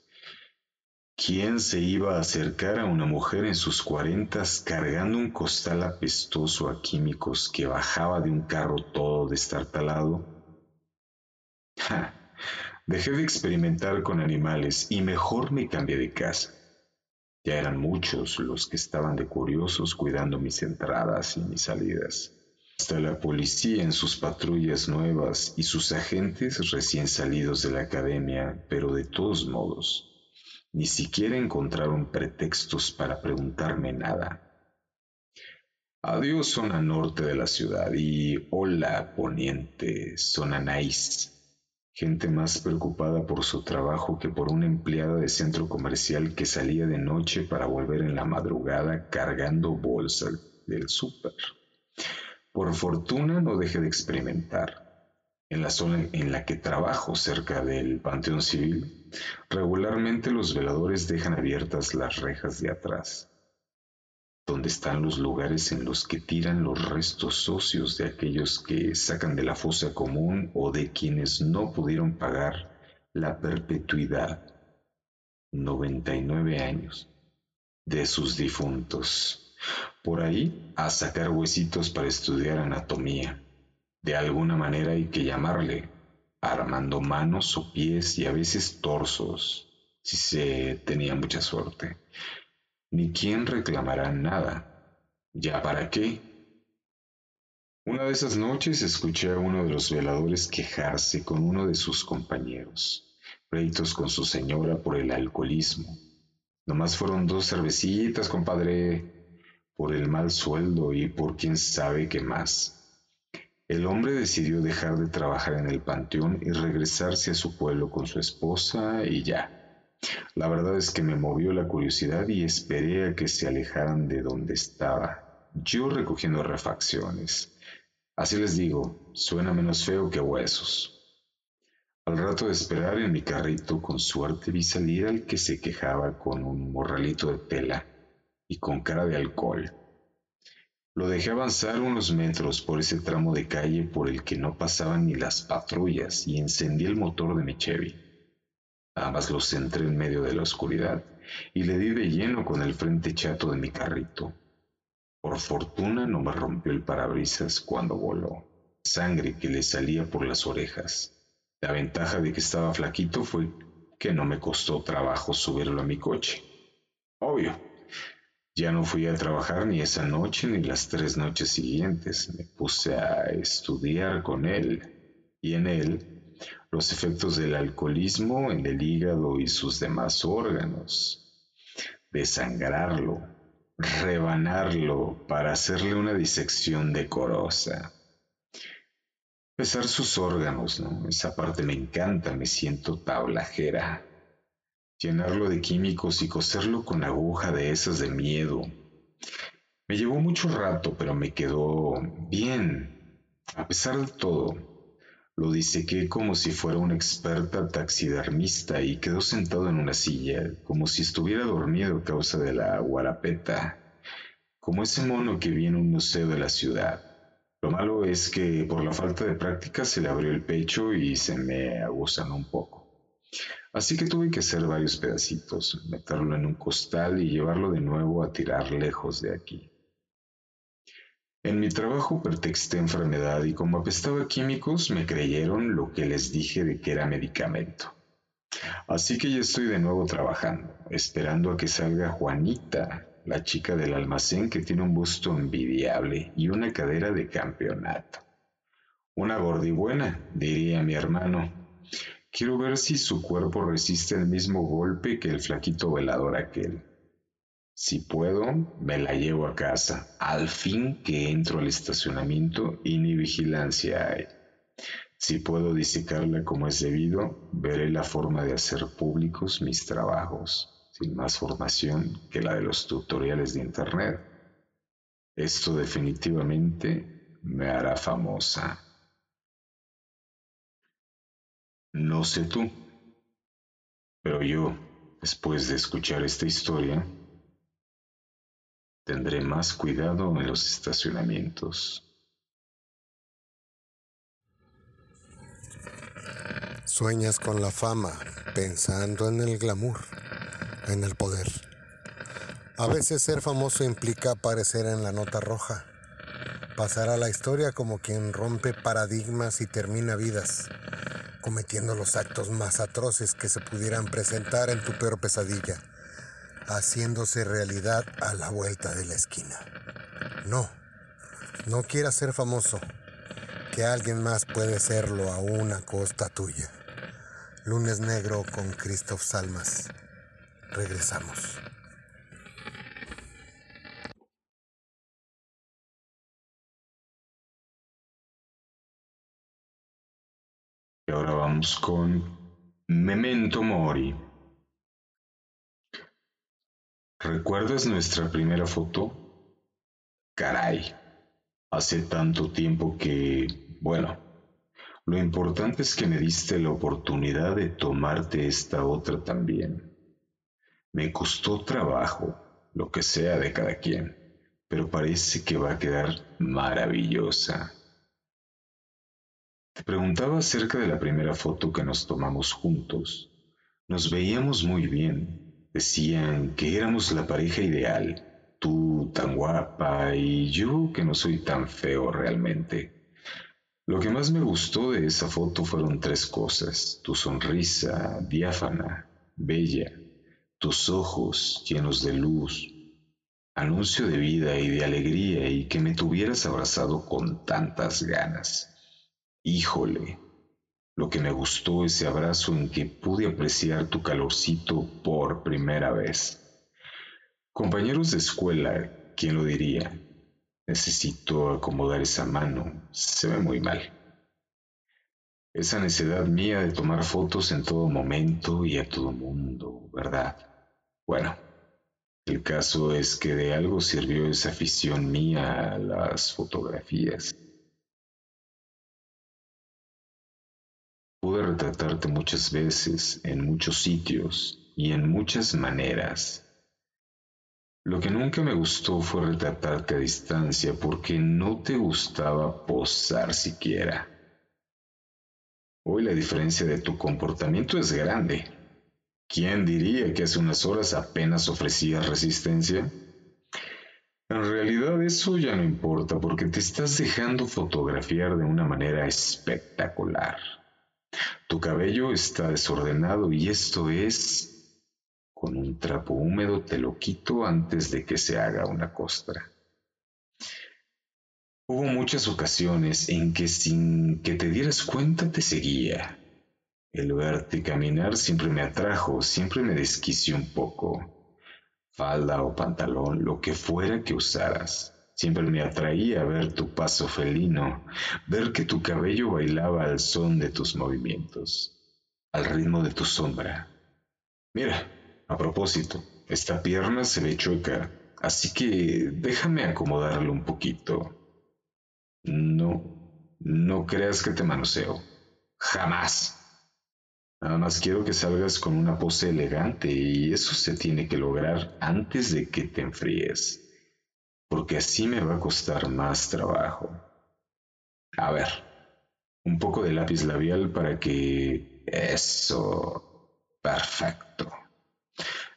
¿Quién se iba a acercar a una mujer en sus cuarentas cargando un costal apestoso a químicos que bajaba de un carro todo destartalado? Ja, dejé de experimentar con animales y mejor me cambié de casa. Ya eran muchos los que estaban de curiosos cuidando mis entradas y mis salidas hasta la policía en sus patrullas nuevas y sus agentes recién salidos de la academia, pero de todos modos, ni siquiera encontraron pretextos para preguntarme nada. Adiós zona norte de la ciudad y hola poniente, zona nice. Gente más preocupada por su trabajo que por una empleada de centro comercial que salía de noche para volver en la madrugada cargando bolsas del súper. Por fortuna no dejé de experimentar. En la zona en la que trabajo, cerca del Panteón Civil, regularmente los veladores dejan abiertas las rejas de atrás, donde están los lugares en los que tiran los restos óseos de aquellos que sacan de la fosa común o de quienes no pudieron pagar la perpetuidad, 99 años, de sus difuntos. Por ahí a sacar huesitos para estudiar anatomía. De alguna manera hay que llamarle, armando manos o pies y a veces torsos, si se tenía mucha suerte. Ni quien reclamará nada. ¿Ya para qué? Una de esas noches escuché a uno de los veladores quejarse con uno de sus compañeros. pleitos con su señora por el alcoholismo. Nomás fueron dos cervecitas, compadre, por el mal sueldo y por quién sabe qué más. El hombre decidió dejar de trabajar en el panteón y regresarse a su pueblo con su esposa y ya. La verdad es que me movió la curiosidad y esperé a que se alejaran de donde estaba, yo recogiendo refacciones. Así les digo, suena menos feo que huesos. Al rato de esperar en mi carrito, con suerte vi salir al que se quejaba con un morralito de tela y con cara de alcohol. Lo dejé avanzar unos metros por ese tramo de calle por el que no pasaban ni las patrullas y encendí el motor de mi Chevy. Ambas los centré en medio de la oscuridad y le di de lleno con el frente chato de mi carrito. Por fortuna no me rompió el parabrisas cuando voló, sangre que le salía por las orejas. La ventaja de que estaba flaquito fue que no me costó trabajo subirlo a mi coche. Obvio, ya no fui a trabajar ni esa noche ni las tres noches siguientes. Me puse a estudiar con él y en él los efectos del alcoholismo en el hígado y sus demás órganos. Desangrarlo, rebanarlo para hacerle una disección decorosa. Pesar sus órganos, ¿no? Esa parte me encanta, me siento tablajera llenarlo de químicos y coserlo con aguja de esas de miedo. Me llevó mucho rato, pero me quedó bien, a pesar de todo. Lo disequé como si fuera una experta taxidermista y quedó sentado en una silla, como si estuviera dormido a causa de la guarapeta, como ese mono que vi en un museo de la ciudad. Lo malo es que por la falta de práctica se le abrió el pecho y se me aguzan un poco. Así que tuve que hacer varios pedacitos, meterlo en un costal y llevarlo de nuevo a tirar lejos de aquí. En mi trabajo pretexté enfermedad y como apestaba químicos me creyeron lo que les dije de que era medicamento. Así que ya estoy de nuevo trabajando, esperando a que salga Juanita, la chica del almacén que tiene un busto envidiable y una cadera de campeonato. Una gordibuena, diría mi hermano, Quiero ver si su cuerpo resiste el mismo golpe que el flaquito velador aquel. Si puedo, me la llevo a casa, al fin que entro al estacionamiento y ni vigilancia hay. Si puedo disecarla como es debido, veré la forma de hacer públicos mis trabajos, sin más formación que la de los tutoriales de Internet. Esto definitivamente me hará famosa. No sé tú, pero yo, después de escuchar esta historia, tendré más cuidado en los estacionamientos. Sueñas con la fama, pensando en el glamour, en el poder. A veces ser famoso implica aparecer en la nota roja, pasar a la historia como quien rompe paradigmas y termina vidas cometiendo los actos más atroces que se pudieran presentar en tu peor pesadilla, haciéndose realidad a la vuelta de la esquina. No, no quieras ser famoso, que alguien más puede serlo a una costa tuya. Lunes Negro con Christoph Salmas. Regresamos. Y ahora vamos con Memento Mori. ¿Recuerdas nuestra primera foto? Caray, hace tanto tiempo que, bueno, lo importante es que me diste la oportunidad de tomarte esta otra también. Me costó trabajo, lo que sea de cada quien, pero parece que va a quedar maravillosa. Te preguntaba acerca de la primera foto que nos tomamos juntos. Nos veíamos muy bien. Decían que éramos la pareja ideal. Tú tan guapa y yo que no soy tan feo realmente. Lo que más me gustó de esa foto fueron tres cosas. Tu sonrisa diáfana, bella, tus ojos llenos de luz, anuncio de vida y de alegría y que me tuvieras abrazado con tantas ganas. Híjole, Lo que me gustó ese abrazo en que pude apreciar tu calorcito por primera vez. Compañeros de escuela, ¿quién lo diría? Necesito acomodar esa mano, se ve muy mal. Esa necesidad mía de tomar fotos en todo momento y a todo mundo, ¿verdad? Bueno, el caso es que de algo sirvió esa afición mía a las fotografías. Retratarte muchas veces, en muchos sitios y en muchas maneras. Lo que nunca me gustó fue retratarte a distancia porque no te gustaba posar siquiera. Hoy la diferencia de tu comportamiento es grande. ¿Quién diría que hace unas horas apenas ofrecías resistencia? En realidad eso ya no importa porque te estás dejando fotografiar de una manera espectacular. Tu cabello está desordenado y esto es... Con un trapo húmedo te lo quito antes de que se haga una costra. Hubo muchas ocasiones en que sin que te dieras cuenta te seguía. El verte caminar siempre me atrajo, siempre me desquició un poco. Falda o pantalón, lo que fuera que usaras. Siempre me atraía ver tu paso felino, ver que tu cabello bailaba al son de tus movimientos, al ritmo de tu sombra. Mira, a propósito, esta pierna se ve chueca, así que déjame acomodarlo un poquito. No, no creas que te manoseo. Jamás. Nada más quiero que salgas con una pose elegante y eso se tiene que lograr antes de que te enfríes porque así me va a costar más trabajo. A ver, un poco de lápiz labial para que... Eso. Perfecto.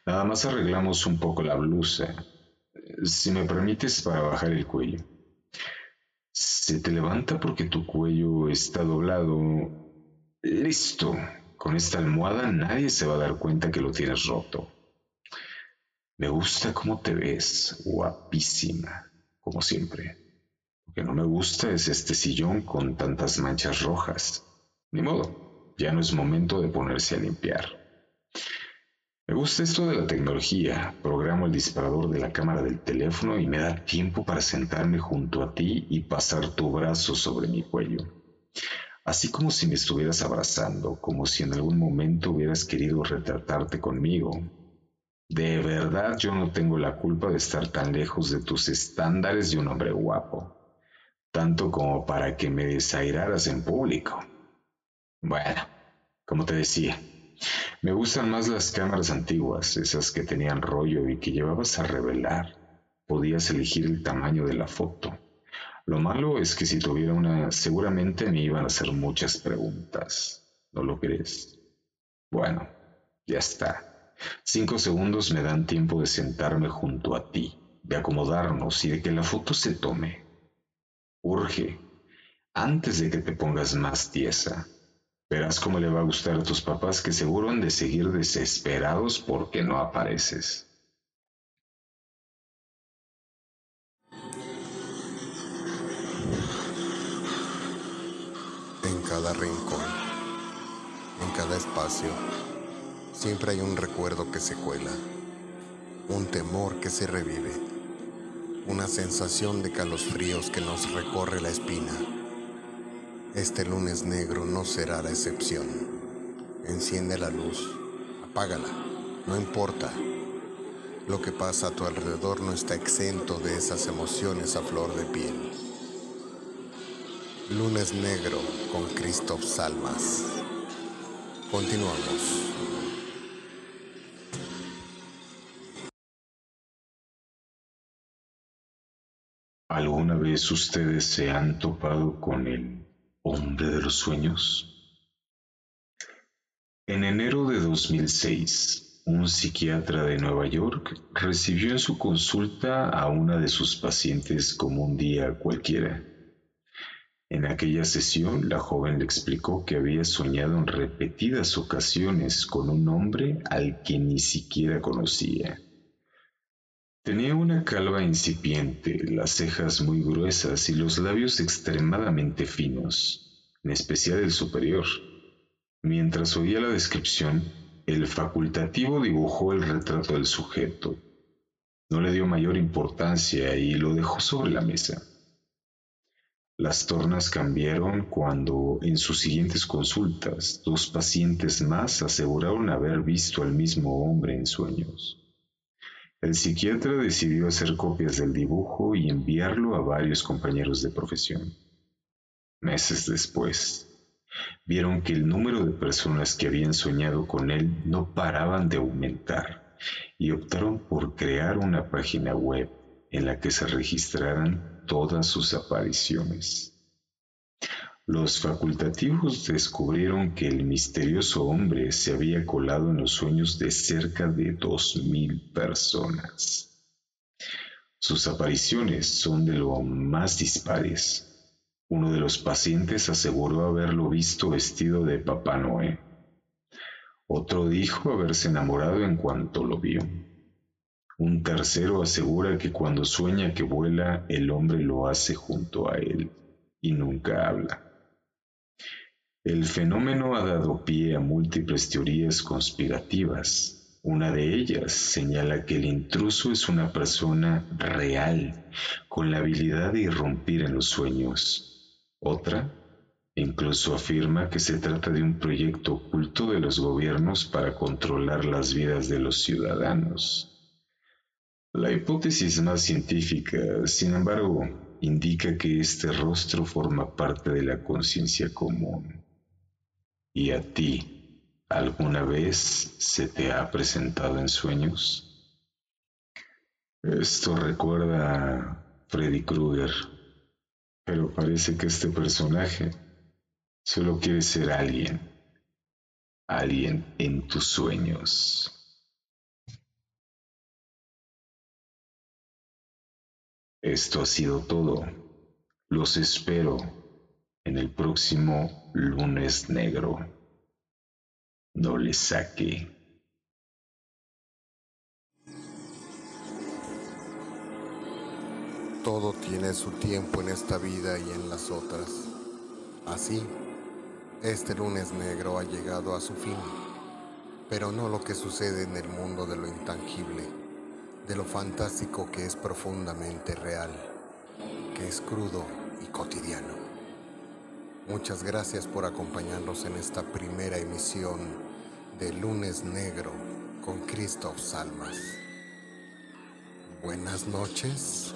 Nada más arreglamos un poco la blusa. Si me permites para bajar el cuello. Se te levanta porque tu cuello está doblado. Listo. Con esta almohada nadie se va a dar cuenta que lo tienes roto. Me gusta cómo te ves, guapísima, como siempre. Lo que no me gusta es este sillón con tantas manchas rojas. Ni modo, ya no es momento de ponerse a limpiar. Me gusta esto de la tecnología. Programo el disparador de la cámara del teléfono y me da tiempo para sentarme junto a ti y pasar tu brazo sobre mi cuello. Así como si me estuvieras abrazando, como si en algún momento hubieras querido retratarte conmigo, de verdad yo no tengo la culpa de estar tan lejos de tus estándares de un hombre guapo, tanto como para que me desairaras en público. Bueno, como te decía, me gustan más las cámaras antiguas, esas que tenían rollo y que llevabas a revelar. Podías elegir el tamaño de la foto. Lo malo es que si tuviera una, seguramente me iban a hacer muchas preguntas. ¿No lo crees? Bueno, ya está. Cinco segundos me dan tiempo de sentarme junto a ti, de acomodarnos y de que la foto se tome. Urge, antes de que te pongas más tiesa. Verás cómo le va a gustar a tus papás que seguro han de seguir desesperados porque no apareces. En cada rincón, en cada espacio Siempre hay un recuerdo que se cuela, un temor que se revive, una sensación de calosfríos que nos recorre la espina. Este lunes negro no será la excepción. Enciende la luz, apágala, no importa. Lo que pasa a tu alrededor no está exento de esas emociones a flor de piel. Lunes negro con Christoph Salmas. Continuamos. ¿Alguna vez ustedes se han topado con el hombre de los sueños? En enero de 2006, un psiquiatra de Nueva York recibió en su consulta a una de sus pacientes como un día cualquiera. En aquella sesión, la joven le explicó que había soñado en repetidas ocasiones con un hombre al que ni siquiera conocía Tenía una calva incipiente, las cejas muy gruesas y los labios extremadamente finos, en especial el superior, Mientras oía la descripción, el facultativo dibujó el retrato del sujeto. No le dio mayor importancia y lo dejó sobre la mesa. Las tornas cambiaron cuando, en sus siguientes consultas, dos pacientes más aseguraron haber visto al mismo hombre en sueños. El psiquiatra decidió hacer copias del dibujo y enviarlo a varios compañeros de profesión. Meses después, vieron que el número de personas que habían soñado con él no paraban de aumentar y optaron por crear una página web en la que se registraran todas sus apariciones. Los facultativos descubrieron que el misterioso hombre se había colado en los sueños de cerca de dos mil personas. Sus apariciones son de lo más dispares. Uno de los pacientes aseguró haberlo visto vestido de Papá Noé. Otro dijo haberse enamorado en cuanto lo vio. Un tercero asegura que cuando sueña que vuela, el hombre lo hace junto a él y nunca habla. El fenómeno ha dado pie a múltiples teorías conspirativas. Una de ellas señala que el intruso es una persona real, con la habilidad de irrumpir en los sueños. Otra incluso afirma que se trata de un proyecto oculto de los gobiernos para controlar las vidas de los ciudadanos. La hipótesis más científica, sin embargo, indica que este rostro forma parte de la conciencia común ¿Y a ti alguna vez se te ha presentado en sueños? Esto recuerda a Freddy Krueger, pero parece que este personaje solo quiere ser alguien, alguien en tus sueños. Esto ha sido todo. Los espero en el próximo lunes negro. No le saque. Todo tiene su tiempo en esta vida y en las otras. Así, este lunes negro ha llegado a su fin, pero no lo que sucede en el mundo de lo intangible, de lo fantástico que es profundamente real, que es crudo y cotidiano. Muchas gracias por acompañarnos en esta primera emisión de Lunes Negro con Christoph Salmas. Buenas noches.